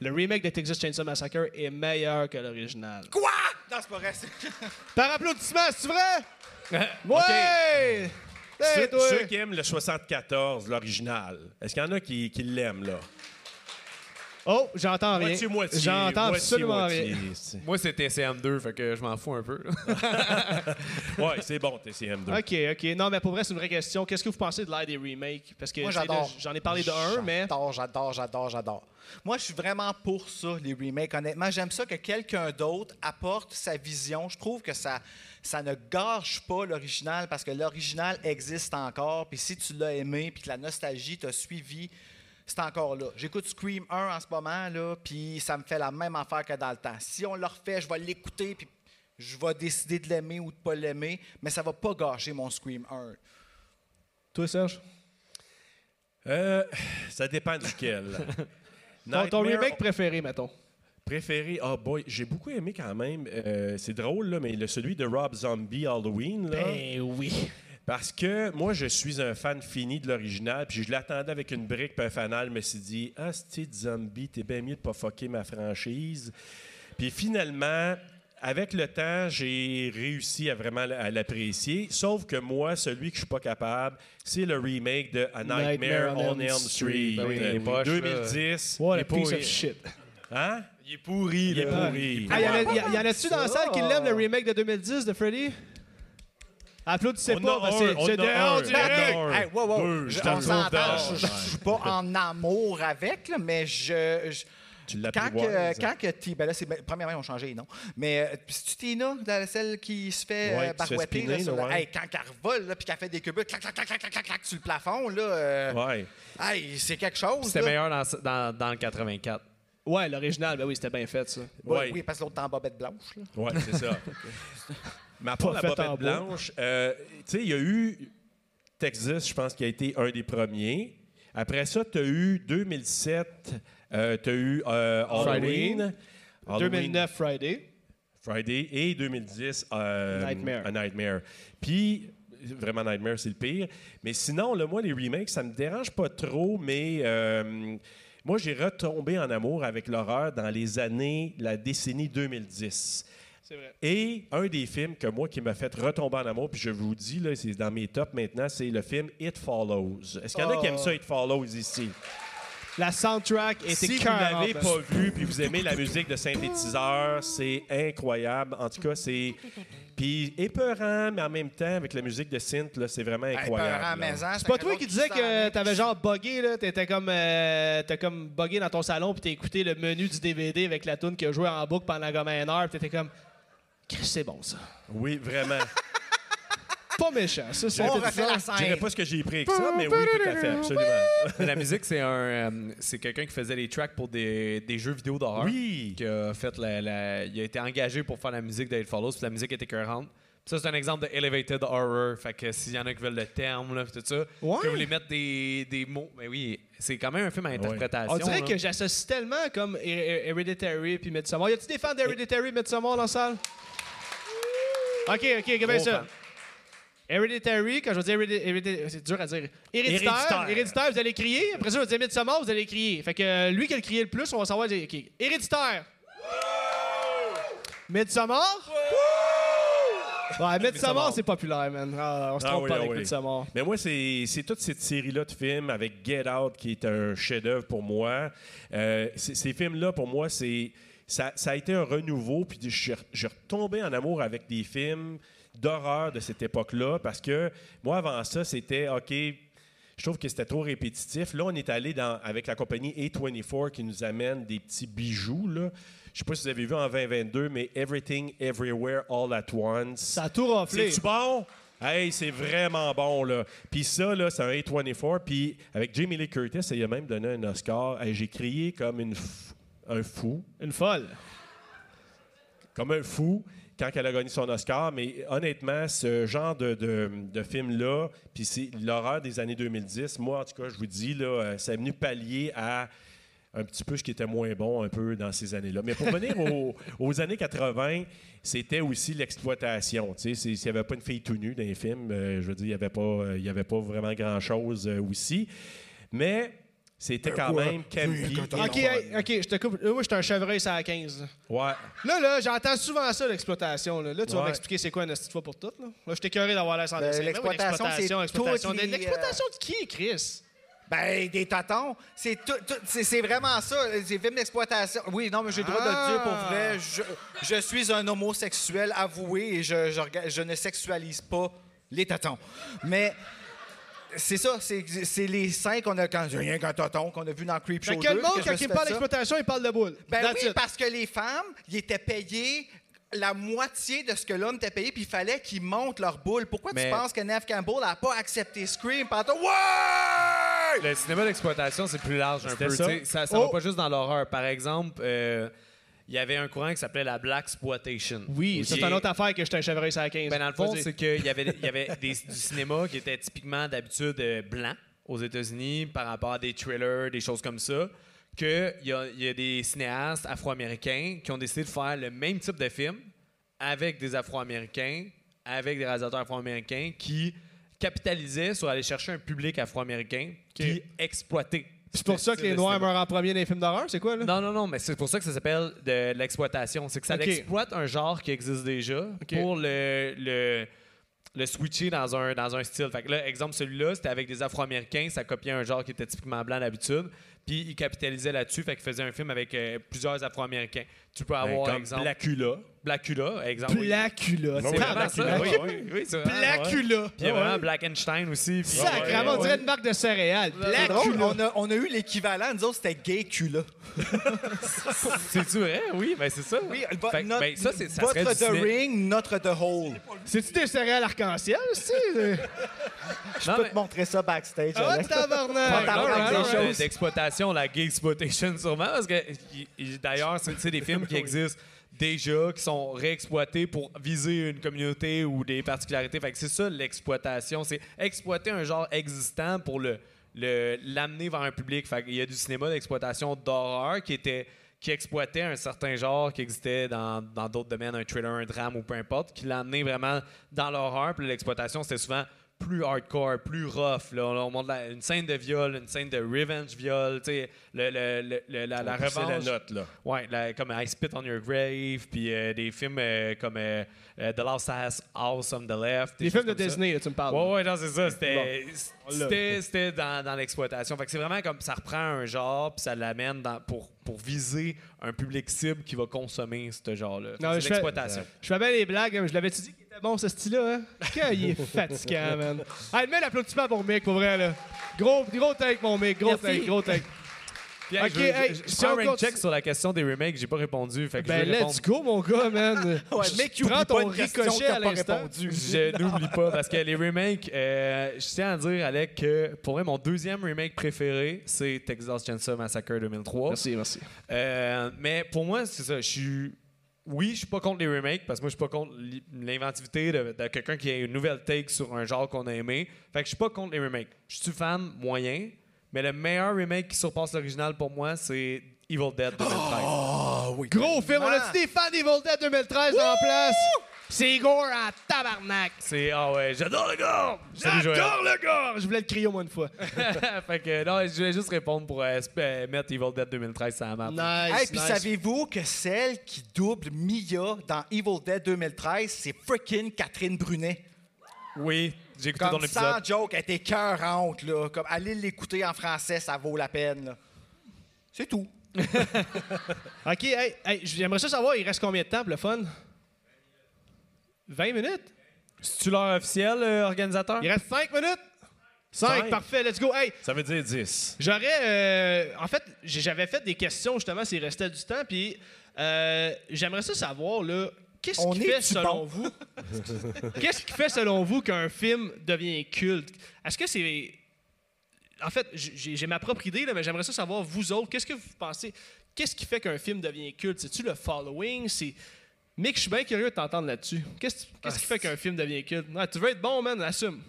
Le remake de Texas Chainsaw Massacre est meilleur que l'original. Quoi? Non, c'est pas vrai. Par applaudissement, c'est vrai? OK. Ouais! Hey, Ceux, toi! ceux qui aiment le 74, l'original, est-ce qu'il y en a qui, qui l'aiment, là? Oh, j'entends rien. Moitié-moitié. J'entends absolument rien. c'est- Moi, c'est TCM2, fait que je m'en fous un peu. Ouais, c'est bon, TCM2. OK, OK. Non, mais pour vrai, c'est une vraie question. Qu'est-ce que vous pensez de l'air des remakes? Parce que Moi, j'adore. J'en ai parlé de un, mais. J'adore, j'adore, j'adore, j'adore. Moi, je suis vraiment pour ça, les remakes. Honnêtement, j'aime ça que quelqu'un d'autre apporte sa vision. Je trouve que ça, ça ne gâche pas l'original parce que l'original existe encore. Puis si tu l'as aimé puis que la nostalgie t'a suivi, c'est encore là. J'écoute Scream 1 en ce moment, là, puis ça me fait la même affaire que dans le temps. Si on le refait, je vais l'écouter, puis je vais décider de l'aimer ou de pas l'aimer, mais ça va pas gâcher mon Scream 1. Toi, Serge? Euh, ça dépend duquel. Ton, ton remake préféré, mettons. préféré, oh boy, j'ai beaucoup aimé quand même. euh, c'est drôle, là, mais le, celui de Rob Zombie Halloween, là. Ben oui. Parce que moi, je suis un fan fini de l'original, puis je l'attendais avec une brique puis un fanal, me suis dit, ah, c'est zombie, t'es bien mieux de pas fucker ma franchise. Puis finalement, avec le temps, j'ai réussi à vraiment à l'apprécier. Sauf que moi, celui que je suis pas capable, c'est le remake de A Nightmare, Nightmare on on Elm Elm Street. Street, Ben oui, poches. 2010. What Il a est piece pourri. of shit. Hein? Il est pourri, Il est là. pourri. Ah, y en y, a-tu dans la salle qui l'aiment, le remake de 2010 de Freddy? Applaudissez On pas, parce que c'est a de un. on dirait. On a un. Hey, wow, wow. Deux, Je- on s'entend, je suis pas en amour avec, là, mais je. je- Tu quand que, l'apprivoises. quand que ben là, c'est, ben, premièrement, ils ont changé, non? Mais euh, c'est-tu Tina, la- celle qui se fait Ouais, euh, barouetter, là, sur là, ouais. hey, quand elle revole, là, puis qu'elle fait des cubes, clac, clac, clac, clac, clac, clac, clac, sur le plafond, là, euh, Ouais. hey, c'est quelque chose. C'était là. meilleur dans, dans, dans le 84. Ouais, l'original, ben oui, c'était bien fait, ça. Ouais, Ouais. Oui, parce que l'autre est en bobette blanche. Là. Oui, c'est ça. Mais à part la bobette blanche, euh, tu sais, il y a eu Texas, je pense, qui a été un des premiers. Après ça, tu as eu 2007, tu as eu euh, Halloween. Halloween, 2009 Friday. Friday et 2010 euh, Nightmare. A Nightmare. Puis, vraiment Nightmare, c'est le pire. Mais sinon, là, moi, les remakes, ça me dérange pas trop, mais euh, moi, j'ai retombé en amour avec l'horreur dans les années, la décennie 2010. C'est vrai. Et un des films que moi qui m'a fait retomber en amour, puis je vous dis, là, c'est dans mes tops maintenant, c'est le film It Follows. Est-ce qu'il y en a qui aiment ça, It Follows ici? La soundtrack était Si vous l'avez pas vu, puis vous aimez la musique de synthétiseur, c'est incroyable. En tout cas, c'est... Puis épeurant, mais en même temps, avec la musique de synth, là, c'est vraiment incroyable. là. hein, C'est pas toi qui disais que t'avais genre buggé, là? T'étais comme, euh, t'as comme buggé dans ton salon, puis t'as écouté le menu du DVD avec la tune qui a joué en boucle pendant comme une heure, puis t'étais comme. C'est bon, ça. Oui, vraiment. Pas méchant, ça, c'est On refait la Je dirais scène. pas ce que j'ai pris avec ça, mais oui, tout à fait, absolument. la musique, c'est un, euh, c'est quelqu'un qui faisait les tracks pour des, des jeux vidéo d'horreur. Oui. Qui a fait la, la- il a été engagé pour faire la musique de It Follows, puis la musique était. Puis Ça, c'est un exemple de elevated horror. Fait que s'il y en a qui veulent le terme, là, puis tout ça, Ouais. que vous voulez mettre des, des mots. Mais oui, c'est quand même un film à interprétation. On dirait là. que j'associe tellement comme Her- Her- Hereditary puis Midsommar. Y a-tu des fans d'Hereditary Midsommar dans la salle? OK, OK, Gros ça. fan. Hereditary, quand je dis Hereditary, c'est dur à dire. Héréditaire, Héréditaire. Héréditaire, vous allez crier. Après ça, je vais dire Midsommar, vous allez crier. Fait que euh, lui qui a le crié le plus, on va savoir. dire, OK. Héréditaire. Midsommar? Ouais, Midsommar, c'est populaire, man. Ah, on se Ah trompe oui, pas ah avec oui. Midsommar. Mais moi, c'est toute cette série-là de films avec Get Out qui est un chef-d'œuvre pour moi. Euh, ces films-là, pour moi, c'est ça, ça a été un renouveau. Puis je suis re- je suis retombé en amour avec des films d'horreur de cette époque-là parce que moi, avant ça, c'était OK. Je trouve que c'était trop répétitif. Là, on est allé dans, avec la compagnie A24 qui nous amène des petits bijoux. Là. Je sais pas si vous avez vu en 2022, mais Everything, Everywhere, All at Once. Ça a tout raflé. C'est-tu bon? Hey, c'est vraiment bon, là. Puis ça, là, c'est un A24. Puis avec Jamie Lee Curtis, il a même donné un Oscar. Hey, J'ai crié comme une un fou. Une folle. Comme un fou quand elle a gagné son Oscar. Mais honnêtement, ce genre de, de, de film-là, puis c'est l'horreur des années 2010, moi, en tout cas, je vous dis, là, euh, ça est venu pallier à un petit peu ce qui était moins bon un peu dans ces années-là. Mais pour venir aux, aux années 80, c'était aussi l'exploitation. S'il n'y avait pas une fille tout nue dans les films, euh, je veux dire, il n'y avait, pas, euh, y avait pas vraiment grand-chose euh, aussi. Mais C'était quand quoi? même campy. Ok, hey, ok, je te coupe. Euh, Moi, je suis un chevreuil, ça à 15. Ouais. Là, là, j'entends souvent ça, l'exploitation. Là, Là, tu vas Ouais. m'expliquer c'est quoi une petite fois pour toutes. Là, là je t'ai écœuré d'avoir l'air sans Ben, dessin. Ben oui, l'exploitation, c'est l'exploitation. toutes les, L'exploitation de qui, Chris? Ben, des tatons. C'est tout, tout- c'est, c'est vraiment ça. Des films d'exploitation. Oui, non, mais j'ai le droit de le dire pour vrai. Je, je suis un homosexuel avoué et je, je, rega- je ne sexualise pas les tatons. Mais c'est ça, c'est, les cinq qu'on a quand rien qu'un taton qu'on a vu dans Creep Show Fait que le 2, monde, que quand il parle d'exploitation, il parle de boule. Ben That's oui, it. parce que les femmes, ils étaient payés la moitié de ce que l'homme était payé, puis il fallait qu'ils montent leur boule. Pourquoi Mais- tu penses que Neve Campbell n'a pas accepté Scream? Pendant... Ouais! Le cinéma d'exploitation, c'est plus large un peu. ça? Ça, ça Oh! va pas juste dans l'horreur. Par exemple, euh, il y avait un courant qui s'appelait la Black Exploitation. Oui, c'est une autre affaire que j'étais un chevreuil ça à 15. Ben, dans le fond, c'est qu'il y avait, y avait des- du cinéma qui était typiquement d'habitude euh, blanc aux États-Unis par rapport à des thrillers, des choses comme ça. Qu'il y y a des cinéastes afro-américains qui ont décidé de faire le même type de film avec des afro-américains, avec des réalisateurs afro-américains qui capitalisaient sur aller chercher un public afro-américain qui exploitait. C'est pour ça que les Noirs meurent en premier dans les films d'horreur, c'est quoi, là? Non, non, non, mais c'est pour ça que ça s'appelle de l'exploitation. C'est que ça exploite un genre qui existe déjà pour le, le, le switcher dans un, dans un style. Fait que là, exemple, celui-là, c'était avec des Afro-Américains, ça copiait un genre qui était typiquement blanc d'habitude, puis il capitalisait là-dessus, fait qu'il faisait un film avec euh, plusieurs Afro-Américains. Tu peux Ben, avoir, comme exemple, Blackula. Blackula, exemple. oui. Placula. C'est vraiment ça, oui, oui, oui, c'est vraiment, ouais. Placula. Puis il y a vraiment Blackenstein aussi. puis- Sacrément, on dirait une marque de céréales. C'est drôle, on a, on a eu l'équivalent, nous autres, c'était gay cula. C'est-tu vrai? Oui, ben c'est ça. Oui, vo- Fait que, notre- ben, ça, c'est- ça votre du The ciné- Ring, notre The Hole. C'est-tu des céréales arc-en-ciel, c'est? Je Non, peux mais- te montrer ça backstage. Ah, Alex. tabarnak! Alright, des alright. choses. d'exploitation, la gay exploitation sûrement, parce que d'ailleurs, c'est des films qui existent déjà, qui sont réexploités pour viser une communauté ou des particularités. Fait que c'est ça l'exploitation, c'est exploiter un genre existant pour le l'amener vers un public. Fait qu'il y a du cinéma d'exploitation d'horreur qui était qui exploitait un certain genre qui existait dans dans d'autres domaines, un thriller, un drame ou peu importe, qui l'a amené vraiment dans l'horreur. Puis l'exploitation, c'était souvent plus hardcore, plus rough. Là. On, on montre la- une scène de viol, une scène de revenge viol, le, le- la, la On revanche. la note, là. Ouais, la- comme I Spit on Your Grave, puis euh, des films euh, comme euh, The Last House House on the Left. Des films de. Disney, là, tu me parles. Ouais, ouais, non, c'est ça. C'était, on l'a. c'était, c'était dans, dans l'exploitation. Fait que c'est vraiment comme ça reprend un genre, puis ça l'amène pour, pour viser un public cible qui va consommer ce genre-là. C'est l'exploitation. Je fais bien les blagues, mais je l'avais-tu dit? Bon ce style-là, hein? Qu'il est fatigant, man. Hey, mets l'applaudissement pour Mick, pour vrai, là. Gros, gros take, mon Mick, gros Merci. take, gros take. Puis, hey, Ok, je, veux- hey, je- je si prends on un check sur la question des remakes, j'ai pas répondu. Fait que Ben, je vais let's go, mon gars, man. Ouais, mec, prends pas ton ricochet à l'instant. Je n'oublie pas parce que les remakes, euh, je tiens à dire, Alec, que pour moi, mon deuxième remake préféré, c'est Texas Chainsaw Massacre 2003. Merci, merci. Euh, mais pour moi, c'est ça. Je suis. Oui, je suis pas contre les remakes parce que moi, je suis pas contre l'i- l'inventivité de, de quelqu'un qui a une nouvelle take sur un genre qu'on a aimé. Fait que je suis pas contre les remakes. Je suis fan? Moyen, mais le meilleur remake qui surpasse l'original pour moi, c'est Evil Dead 2013. Ah oui. Gros film, on a-tu des fans d'Evil Dead 2013 en place? C'est gore en tabarnak. C'est. Ah ouais, j'adore le gars! J'adore le gore! Je voulais le crier au moins une fois. fait que non, je voulais juste répondre pour euh, euh, mettre Evil Dead 2013 sur la map. Nice, Hey, puis nice. savez-vous que celle qui double Mia dans Evil Dead 2013, c'est freaking Catherine Brunet? Oui, j'ai écouté Comme ton sans épisode. joke, elle était cœurante, là. Comme, allez l'écouter en français, ça vaut la peine, là. C'est tout. OK, hey, hey, j'aimerais ça savoir, il reste combien de temps pour le fun? 20 minutes? C'est-tu l'heure officielle, euh, organisateur? Il reste 5 minutes? 5, Cinq. parfait, let's go. Hey, Ça veut dire 10. j'aurais. euh, en fait, j'ai- j'avais fait des questions justement s'il restait du temps, puis euh, j'aimerais ça savoir, là, qu'est-ce On qui est fait du selon bon? vous? qu'est-ce qui fait selon vous qu'un film devient culte? Est-ce que c'est. En fait, j'ai j'ai ma propre idée, là, mais j'aimerais ça savoir, vous autres, qu'est-ce que vous pensez? Qu'est-ce qui fait qu'un film devient culte? C'est-tu le following? C'est. Mick, je suis bien curieux de t'entendre là-dessus. Qu'est-ce qui fait qu'un film devient culte? Ouais, tu veux être bon, man, assume.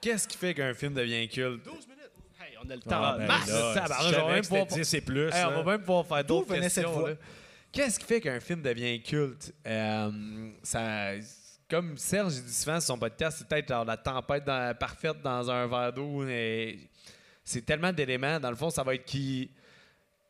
Qu'est-ce qui fait qu'un film devient culte? 12 minutes. Hey, on a le temps. Ah, en ben masse. là, j'aurais savais même que c'était pas- 10 et plus. Hey, on va même pouvoir faire d'autres questions. Qu'est-ce qui fait qu'un film devient culte? Euh, ça, comme Serge dit souvent sur son podcast, c'est peut-être genre la tempête dans- parfaite dans un verre d'eau. mais c'est tellement d'éléments. Dans le fond, ça va être qui.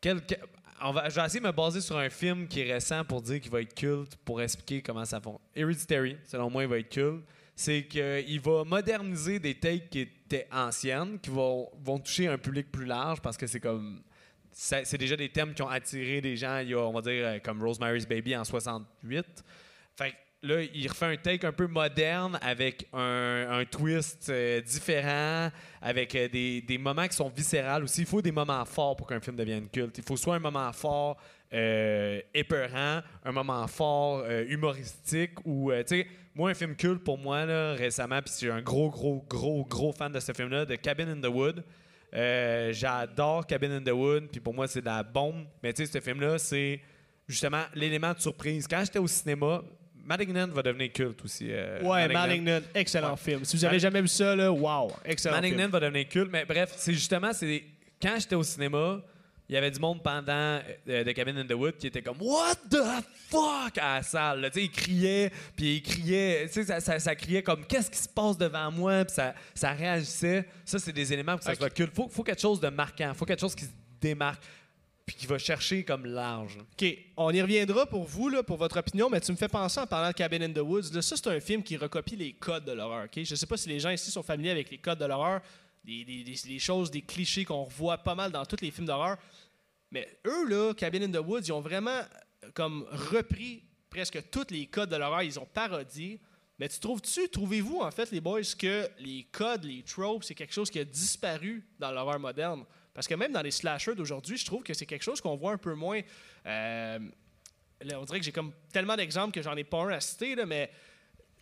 Quel, que- je vais essayer de me baser sur un film qui est récent pour dire qu'il va être culte, pour expliquer comment ça fonctionne. Hereditary, selon moi, il va être culte. C'est qu'il va moderniser des takes qui étaient anciennes, qui vont, toucher un public plus large parce que c'est comme. C'est déjà des thèmes qui ont attiré des gens, il y a, on va dire, euh, comme Rosemary's Baby en 68. Fait là, il refait un take un peu moderne avec un, twist euh, différent, avec euh, des, des moments qui sont viscérales aussi. Il faut des moments forts pour qu'un film devienne culte. Il faut soit un moment fort euh, épeurant, un moment fort humoristique ou, tu sais, moi, un film culte pour moi, là, récemment, puis je suis un gros, gros, gros, gros fan de ce film-là, de Cabin in the Wood. J'adore Cabin in the Wood, puis pour moi, c'est de la bombe. Mais tu sais, ce film-là, c'est justement l'élément de surprise. Quand j'étais au cinéma, Malignant va devenir culte aussi. euh, Ouais, Malignant, excellent film. Si vous avez jamais vu ça, là, wow, excellent Malignant film. va devenir culte, mais bref, c'est justement, c'est quand j'étais au cinéma, il y avait du monde pendant euh, The Cabin in the Wood qui était comme What the fuck? À la salle. là. Ils criaient, puis tu sais, ça, ça- ça criait comme Qu'est-ce qui se passe devant moi, puis ça, ça réagissait. Ça, c'est des éléments pour que ça Ok. soit culte. Faut, faut quelque chose de marquant, faut quelque chose qui se démarque, puis qui va chercher comme large. OK, on y reviendra pour vous, là, pour votre opinion, mais tu me fais penser en parlant de Cabin in the Woods. Là, ça, c'est un film qui recopie les codes de l'horreur. OK? Je sais pas si les gens ici sont familiers avec les codes de l'horreur, des, choses, des clichés qu'on revoit pas mal dans tous les films d'horreur. Mais eux, là, Cabin in the Woods, ils ont vraiment euh, comme repris presque tous les codes de l'horreur. Ils ont parodié. Mais tu trouves-tu, trouvez-vous en fait, les boys, que les codes, les tropes, c'est quelque chose qui a disparu dans l'horreur moderne? Parce que même dans les slashers d'aujourd'hui, je trouve que c'est quelque chose qu'on voit un peu moins. euh, on dirait que j'ai comme tellement d'exemples que j'en ai pas un à citer, mais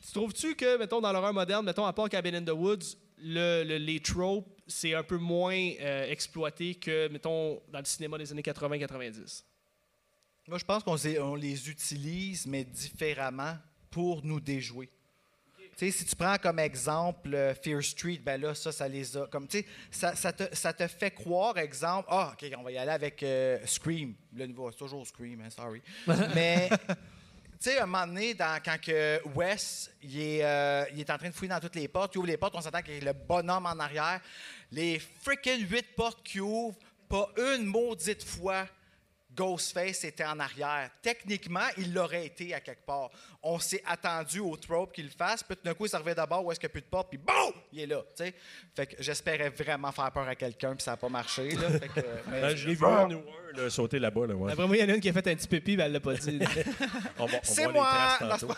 tu trouves-tu que, mettons, dans l'horreur moderne, mettons, à part Cabin in the Woods, le, le- les tropes, c'est un peu moins euh, exploité que, mettons, dans le cinéma des années 80-90? Moi, je pense qu'on les utilise, mais différemment pour nous déjouer. Sais, si tu prends comme exemple euh, Fear Street, ben là, ça, ça les a. Comme, tu sais, ça, ça te, ça te fait croire, exemple, ah, OK, on va y aller avec euh, Scream. Le nouveau, c'est toujours Scream, hein, sorry. Mais, tu sais, un moment donné, dans- quand que Wes, il est, euh, il est en train de fouiller dans toutes les portes, il ouvre les portes, on s'attend qu'il y ait le bonhomme en arrière. Les freaking huit portes qui ouvrent, pas une maudite fois Ghostface était en arrière. Techniquement, il l'aurait été à quelque part. On s'est attendu au trope qu'il le fasse, puis tout d'un coup, il s'arrivait d'abord où est-ce qu'il n'y a plus de porte, puis boum! Il est là. tu sais. Fait que j'espérais vraiment faire peur à quelqu'un, puis ça n'a pas marché. Là. Fait que, mais- Ben, je l'ai vu un, là, sauter là-bas. Là, ouais. Après moi, il y en a une qui a fait un petit pépi, mais elle l'a pas dit. On va, on C'est voit moi! les traces tantôt.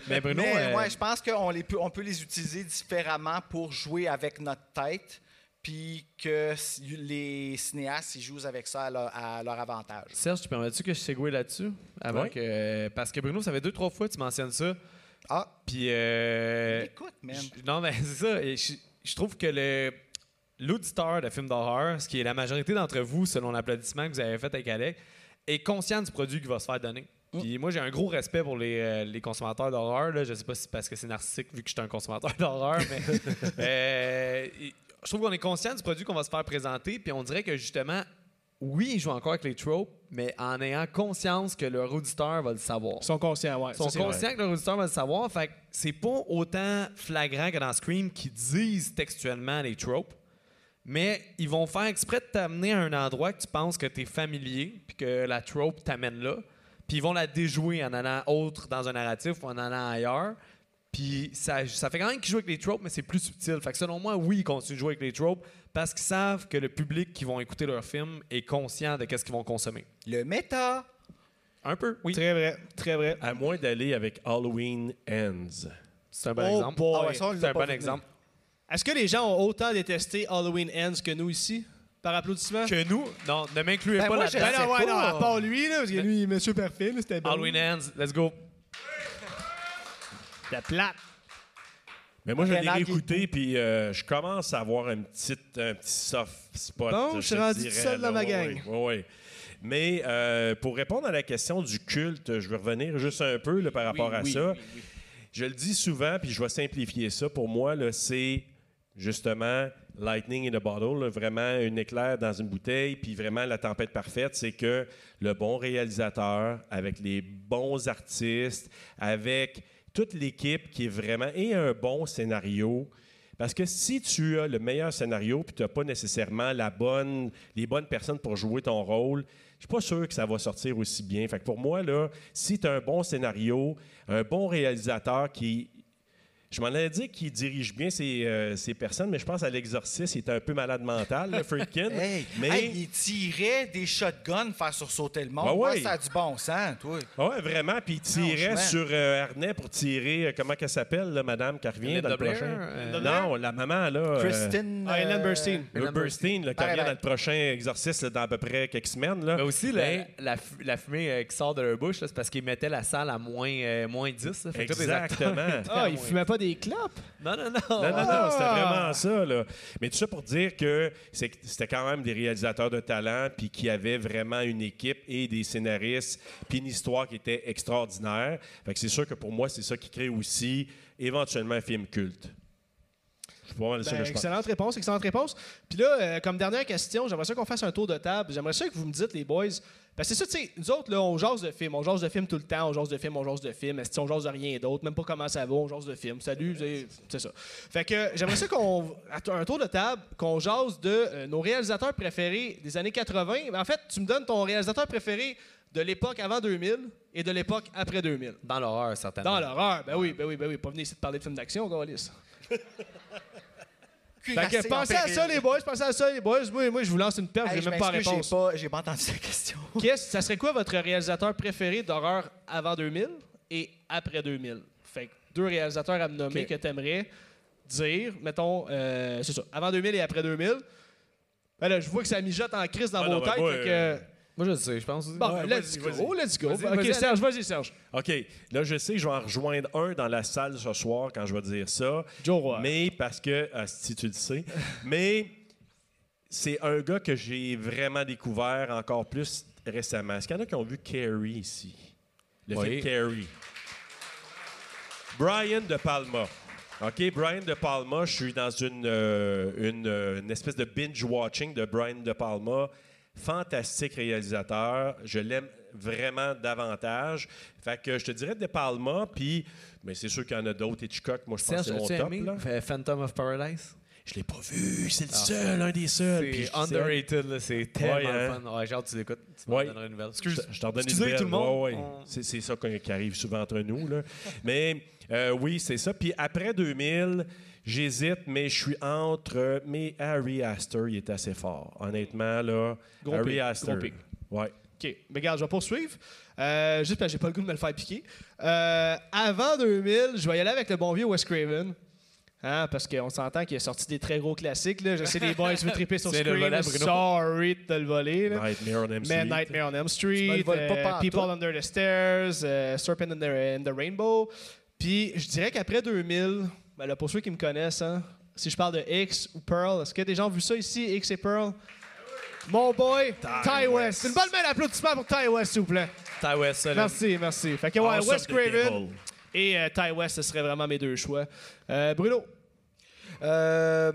Mais Bruno, mais euh, ouais, je pense qu'on les peut, on peut les utiliser différemment pour jouer avec notre tête, puis que les cinéastes ils jouent avec ça à leur, à leur avantage. Serge, tu permets-tu que je segue là-dessus? Avant Oui. que, parce que Bruno, ça fait deux, trois fois que tu mentionnes ça. Ah, Puis. euh, écoute, man. je- non, mais c'est ça. Je, je trouve que le. L'auditeur de films d'horreur, ce qui est la majorité d'entre vous, selon l'applaudissement que vous avez fait avec Alec, est conscient du produit qui va se faire donner. Puis moi, j'ai un gros respect pour les, euh, les consommateurs d'horreur. Je sais pas si c'est parce que c'est narcissique vu que je suis un consommateur d'horreur, mais euh, je trouve qu'on est conscient du produit qu'on va se faire présenter. Puis on dirait que justement, oui, ils jouent encore avec les tropes, mais en ayant conscience que leur auditeur va le savoir. Ils sont conscients, ouais. Ils sont ça, c'est vrai. conscients que leur auditeur va le savoir. Fait que c'est pas autant flagrant que dans Scream qui disent textuellement les tropes. Mais ils vont faire exprès de t'amener à un endroit que tu penses que tu es familier, puis que la trope t'amène là. Puis ils vont la déjouer en allant autre dans un narratif ou en allant ailleurs. Puis ça, ça fait quand même qu'ils jouent avec les tropes, mais c'est plus subtil. Fait que selon moi, oui, ils continuent de jouer avec les tropes parce qu'ils savent que le public qui vont écouter leur film est conscient de qu'est-ce qu'ils vont consommer. Le méta. Un peu, oui. Très vrai, très vrai. À moins d'aller avec Halloween Ends. C'est un bon Oh exemple. Ah ouais, l'a C'est un bon exemple. Est-ce que les gens ont autant détesté Halloween Ends que nous ici? Par applaudissement? Que nous, non, ne m'incluez Ben, pas là-dedans. Ben non, ouais, pas. non, à part lui, là, parce que lui, il est monsieur parfait, c'était bon. Halloween ends, let's go. C'était plate. Mais moi, je l'ai réécouté, puis euh, je commence à avoir un petit, un petit soft spot. Bon, je suis rendu seul dans ma gang. ouais, ouais. Mais euh, pour répondre à la question du culte, je vais revenir juste un peu là, par rapport à oui, ça. oui, oui. Je le dis souvent, puis je vais simplifier ça. Pour moi, là, c'est justement lightning in a bottle, là, vraiment un éclair dans une bouteille, puis vraiment la tempête parfaite, c'est que le bon réalisateur, avec les bons artistes, avec toute l'équipe qui est vraiment et un bon scénario, Parce que si tu as le meilleur scénario puis tu n'as pas nécessairement les bonnes personnes pour jouer ton rôle, je suis pas sûr que ça va sortir aussi bien. Fait que pour moi, là, si tu as un bon scénario, un bon réalisateur qui je m'en allais dire qu'il dirige bien ces, euh, ces personnes, mais je pense à l'exorciste, il était un peu malade mental, le Friedkin. Hey, mais hey, il tirait des shotguns faire sursauter le monde. Ah Ouais, ouais. ça a du bon sens, toi. ouais, vraiment, puis il tirait sur euh, harnais pour tirer, euh, comment qu'elle s'appelle, là, madame, qui revient dans le Blair, prochain? euh, non, la maman, là. euh, Kristen. Ah, Ellen Burstyn. Le Burstein, là, qui Ben, revient ben. dans le prochain exorciste là, dans à peu près quelques semaines. Là. Mais aussi, Mais- la, la, fu- la fumée euh, qui sort de leur bouche, là, c'est parce qu'ils mettaient la salle à moins, euh, moins 10. là. Fait que tous les acteurs Exactement. Ah, à il moins. fumait pas des clopes? Non, non, non. Non, non, non, c'était Ah! vraiment ça. Là. Mais tout ça pour dire que c'était quand même des réalisateurs de talent, puis qui avaient vraiment une équipe et des scénaristes, puis une histoire qui était extraordinaire. Fait que c'est sûr que pour moi, c'est ça qui crée aussi éventuellement un film culte. Ben, que je pense. excellente réponse, excellente réponse. Puis là, euh, comme dernière question, j'aimerais ça qu'on fasse un tour de table. J'aimerais ça que vous me dites, les boys. Parce que c'est ça, tu sais, nous autres, là, on jase de films. On jase de films tout le temps. On jase de films, on jase de films. Est-ce on jase de rien d'autre? Même pas comment ça va, on jase de films. Salut, c'est- ça. Fait que j'aimerais ça qu'on. à un tour de table, qu'on jase de euh, nos réalisateurs préférés des années 80. Ben, En fait, tu me donnes ton réalisateur préféré de l'époque avant 2000 et de l'époque après 2000. Dans l'horreur, certainement. Dans l'horreur, ben oui, ben oui, ben oui. Pas venir ici de parler de films d'action, Gaulis. Pensez à ça, les boys, pensez à ça, les boys. Moi, moi je vous lance une perle, Hey, j'ai même pas réponse. J'ai pas, j'ai pas entendu la question. Qu'est-ce, ça serait quoi votre réalisateur préféré d'horreur avant 2000 et après 2000? Fait que deux réalisateurs à me nommer Ok. que t'aimerais dire, mettons, euh, c'est ça, avant 2000 et après 2000. Ben là, je vois que ça mijote en crise dans vos non, ben têtes. moi, fait que- euh, Moi, je sais, je pense. Bon, ouais, let's go, let's go. Ok, Serge, vas-y, Serge. OK. Là, je sais que je vais en rejoindre un dans la salle ce soir quand je vais dire ça. Joe Roy. Mais parce que, ah, si tu le sais, mais c'est un gars que j'ai vraiment découvert encore plus récemment. Est-ce qu'il y en a qui ont vu Carrie ici? Le Oui. film Carrie. Brian De Palma. OK, Brian De Palma, je suis dans une, euh, une, euh, une espèce de binge-watching de Brian De Palma. Fantastique réalisateur. Je l'aime vraiment davantage. Fait que je te dirais De Palma, puis mais c'est sûr qu'il y en a d'autres. Hitchcock, moi, je pense que c'est mon top. aimé là. Phantom of Paradise? Je l'ai pas vu. C'est le seul, un des seuls. puis underrated, c'est tellement Ouais, hein. fun. Ouais, que tu l'écoutes. Tu m'en Ouais. donneras une nouvelle. Je, Excuse. je t'en donne une belle. tout le monde? Ouais, ouais. On- C'est, ça qui arrive souvent entre nous. Là. mais euh, oui, c'est ça. Puis après 2000, j'hésite, mais je suis entre. Mais Harry Astor, il est assez fort. Honnêtement, là. Gros Harry pic, Astor. gros pic. Ouais. OK. Mais regarde, je vais poursuivre. Euh, juste parce que j'ai pas le goût de me le faire piquer. Euh, avant 2000, je vais y aller avec le bon vieux Wes Craven. Hein, parce qu'on s'entend qu'il a sorti des très gros classiques. Là. Je sais, les boys, vous triper sur volet Scream. Bruno. Sorry de te le voler. là. Nightmare on M Mais Street. Nightmare on Elm Tu me Street, pas euh. People Under the Stairs, euh, Serpent in the, in the Rainbow. Puis je dirais qu'après 2000, ben là, pour ceux qui me connaissent, hein, si je parle de X ou Pearl, est-ce que des gens ont vu ça ici, X et Pearl? Mon boy, Ty, West. Une bonne main d'applaudissement pour Ty West, s'il vous plaît. Ty West, solide. Merci, merci. Fait que ouais, Awesome Wes the Craven et euh, Ty West, ce serait vraiment mes deux choix. Euh, Bruno, Euh,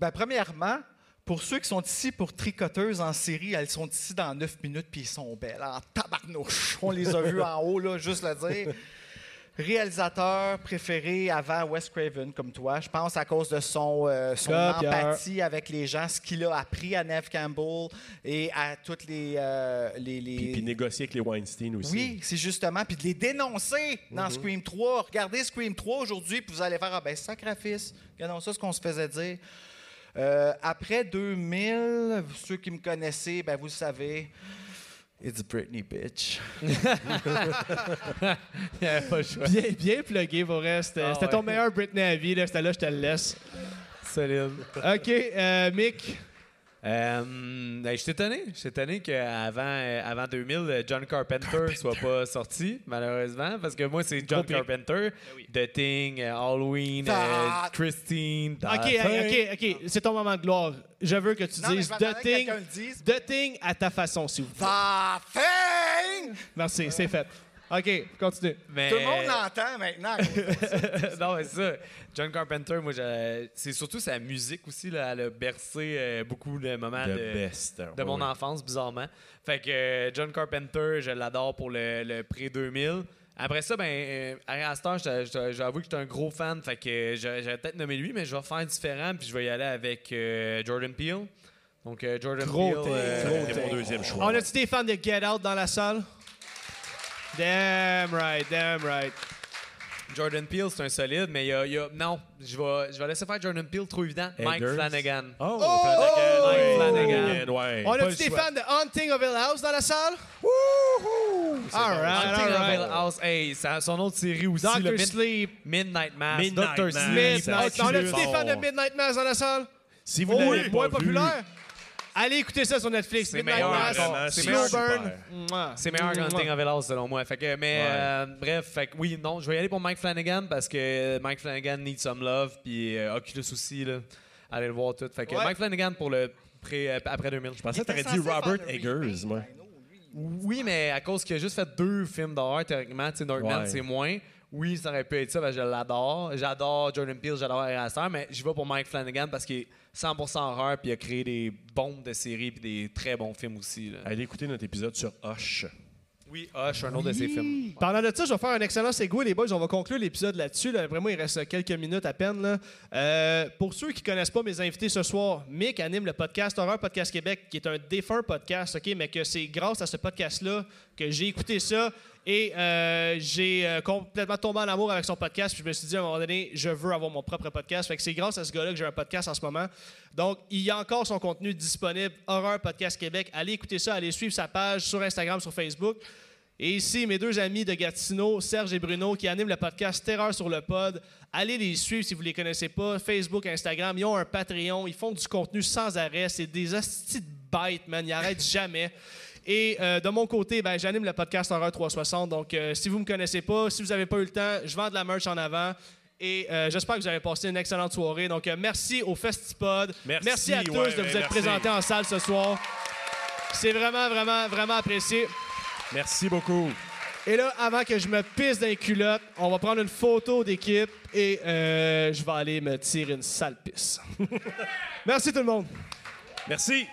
ben, premièrement, pour ceux qui sont ici pour tricoteuses en série, elles sont ici dans 9 minutes puis ils sont belles. En tabarnouche. On les a vues en haut, là, juste le dire. Réalisateur préféré avant Wes Craven, comme toi. Je pense à cause de son, euh, son empathie avec les gens, ce qu'il a appris à Neve Campbell et à toutes les. euh, les, les- Puis, puis négocier avec les Weinstein aussi. oui, c'est justement. Puis de les dénoncer dans Scream 3. Regardez Scream 3 aujourd'hui, puis vous allez faire Ah ben, sacrifice. Regardons ça, ce qu'on se faisait dire. Euh, après 2000, ceux qui me connaissaient, ben vous le savez. It's Britney, bitch. Il y avait pas le choix. bien, bien plugué pour. C'était Ah c'était ton ouais. meilleur Britney à vie. là. C'était là, je te le laisse. Solide. OK, euh, Mick. Euh, ben, je suis étonné. Je suis étonné qu'avant euh, avant 2000, euh, John Carpenter soit pas sorti, malheureusement, parce que moi, c'est John Gros pic. Carpenter, The Thing, euh, Halloween. Christine. OK. OK, OK. C'est ton moment de gloire. Je veux que tu Non, dises The Thing, dise. The Thing à ta façon, s'il vous plaît. The Thing! Merci, c'est fait. OK, continue. Mais- Tout le monde l'entend maintenant. non, mais c'est ça. John Carpenter, moi, c'est surtout sa musique aussi. Là, elle a bercé euh, beaucoup de moments The de, best. de mon enfance, bizarrement. Fait que euh, John Carpenter, je l'adore pour le, le pré-2000. Après ça, ben, euh, j'étais- j'avoue que j'étais un gros fan, fait que j'aurais j'aurais peut-être nommé lui, mais je vais faire différent, puis je vais y aller avec euh, Jordan Peele. Donc, euh, Jordan Gros Peele. euh, gros mon deuxième choix. On a-tu des fans de Get Out dans la salle? Damn right, damn right. Jordan Peele, c'est un solide, mais il y a, il y a- Non, je vais, je vais laisser faire Jordan Peele, trop évident. Mike Eggers. Flanagan. Oh, Oh! Flanagan. Mike. Flanagan. Ouais. On a-tu le des fans de Haunting of Hill House dans la salle? All right, Haunting all of right. Hill House. Hey, ça- son autre série aussi, Dr. le Mid- Sleep. Midnight Mass. Midnight Dr. Mass. Sleep. Midnight. ça On a-tu culte. des fans de Midnight Mass dans la salle? Si vous Oh l'avez oui, pas moins vu, populaire. Allez écouter ça sur Netflix. C'est meilleur, vraiment, c'est Slow meilleur. Burn. Super. Mouah. C'est meilleur que Hunting of selon moi. Fait que, mais Ouais. euh, bref, fait que oui, non, je vais y aller pour Mike Flanagan parce que Mike Flanagan need some love, puis euh, Oculus aussi, là. Allez le voir tout. Fait que Ouais. Mike Flanagan pour le pré, euh, après 2000. Je pensais que t'aurais dit Robert Eggers, moi. Oui, mais à cause qu'il a juste fait deux films d'horreur, théoriquement, tu sais, Northman, Ouais. c'est moins. Oui, ça aurait pu être ça, parce que je l'adore. J'adore Jordan Peele, j'adore Harry Astor, mais je vais pour Mike Flanagan parce qu'il est 100% horreur, puis il a créé des bombes de séries, puis des très bons films aussi. là. Allez écouter notre épisode sur Hush. Oui, Hush, un autre de ses films. Parlant de ça, je vais faire un excellent segue, les boys. On va conclure l'épisode là-dessus. Là. Vraiment, il reste quelques minutes à peine. Là. Euh, pour ceux qui connaissent pas mes invités ce soir, Mick anime le podcast Horreur Podcast Québec, qui est un défunt podcast, ok, mais que c'est grâce à ce podcast-là que j'ai écouté ça et euh, j'ai euh, complètement tombé en amour avec son podcast. Puis je me suis dit à un moment donné, je veux avoir mon propre podcast. C'est grâce à ce gars-là que j'ai un podcast en ce moment. Donc, il y a encore son contenu disponible, Horreur Podcast Québec. Allez écouter ça, allez suivre sa page sur Instagram, sur Facebook. Et ici, mes deux amis de Gatineau, Serge et Bruno, qui animent le podcast Terreur sur le pod. Allez les suivre si vous ne les connaissez pas. Facebook, Instagram, ils ont un Patreon. Ils font du contenu sans arrêt. C'est des hosties de bêtes, man. Ils n'arrêtent jamais. Et euh, de mon côté, ben, j'anime le podcast Horreur 360. Donc, euh, si vous ne me connaissez pas, si vous n'avez pas eu le temps, je vends de la merch en avant. Et euh, j'espère que vous avez passé une excellente soirée. Donc, merci au Festipod. Merci, à tous ouais, de vous ouais, être présentés en salle ce soir. C'est vraiment, vraiment, vraiment apprécié. Merci beaucoup. Et là, avant que je me pisse dans les culottes, on va prendre une photo d'équipe et euh, je vais aller me tirer une sale pisse. Merci tout le monde. Merci.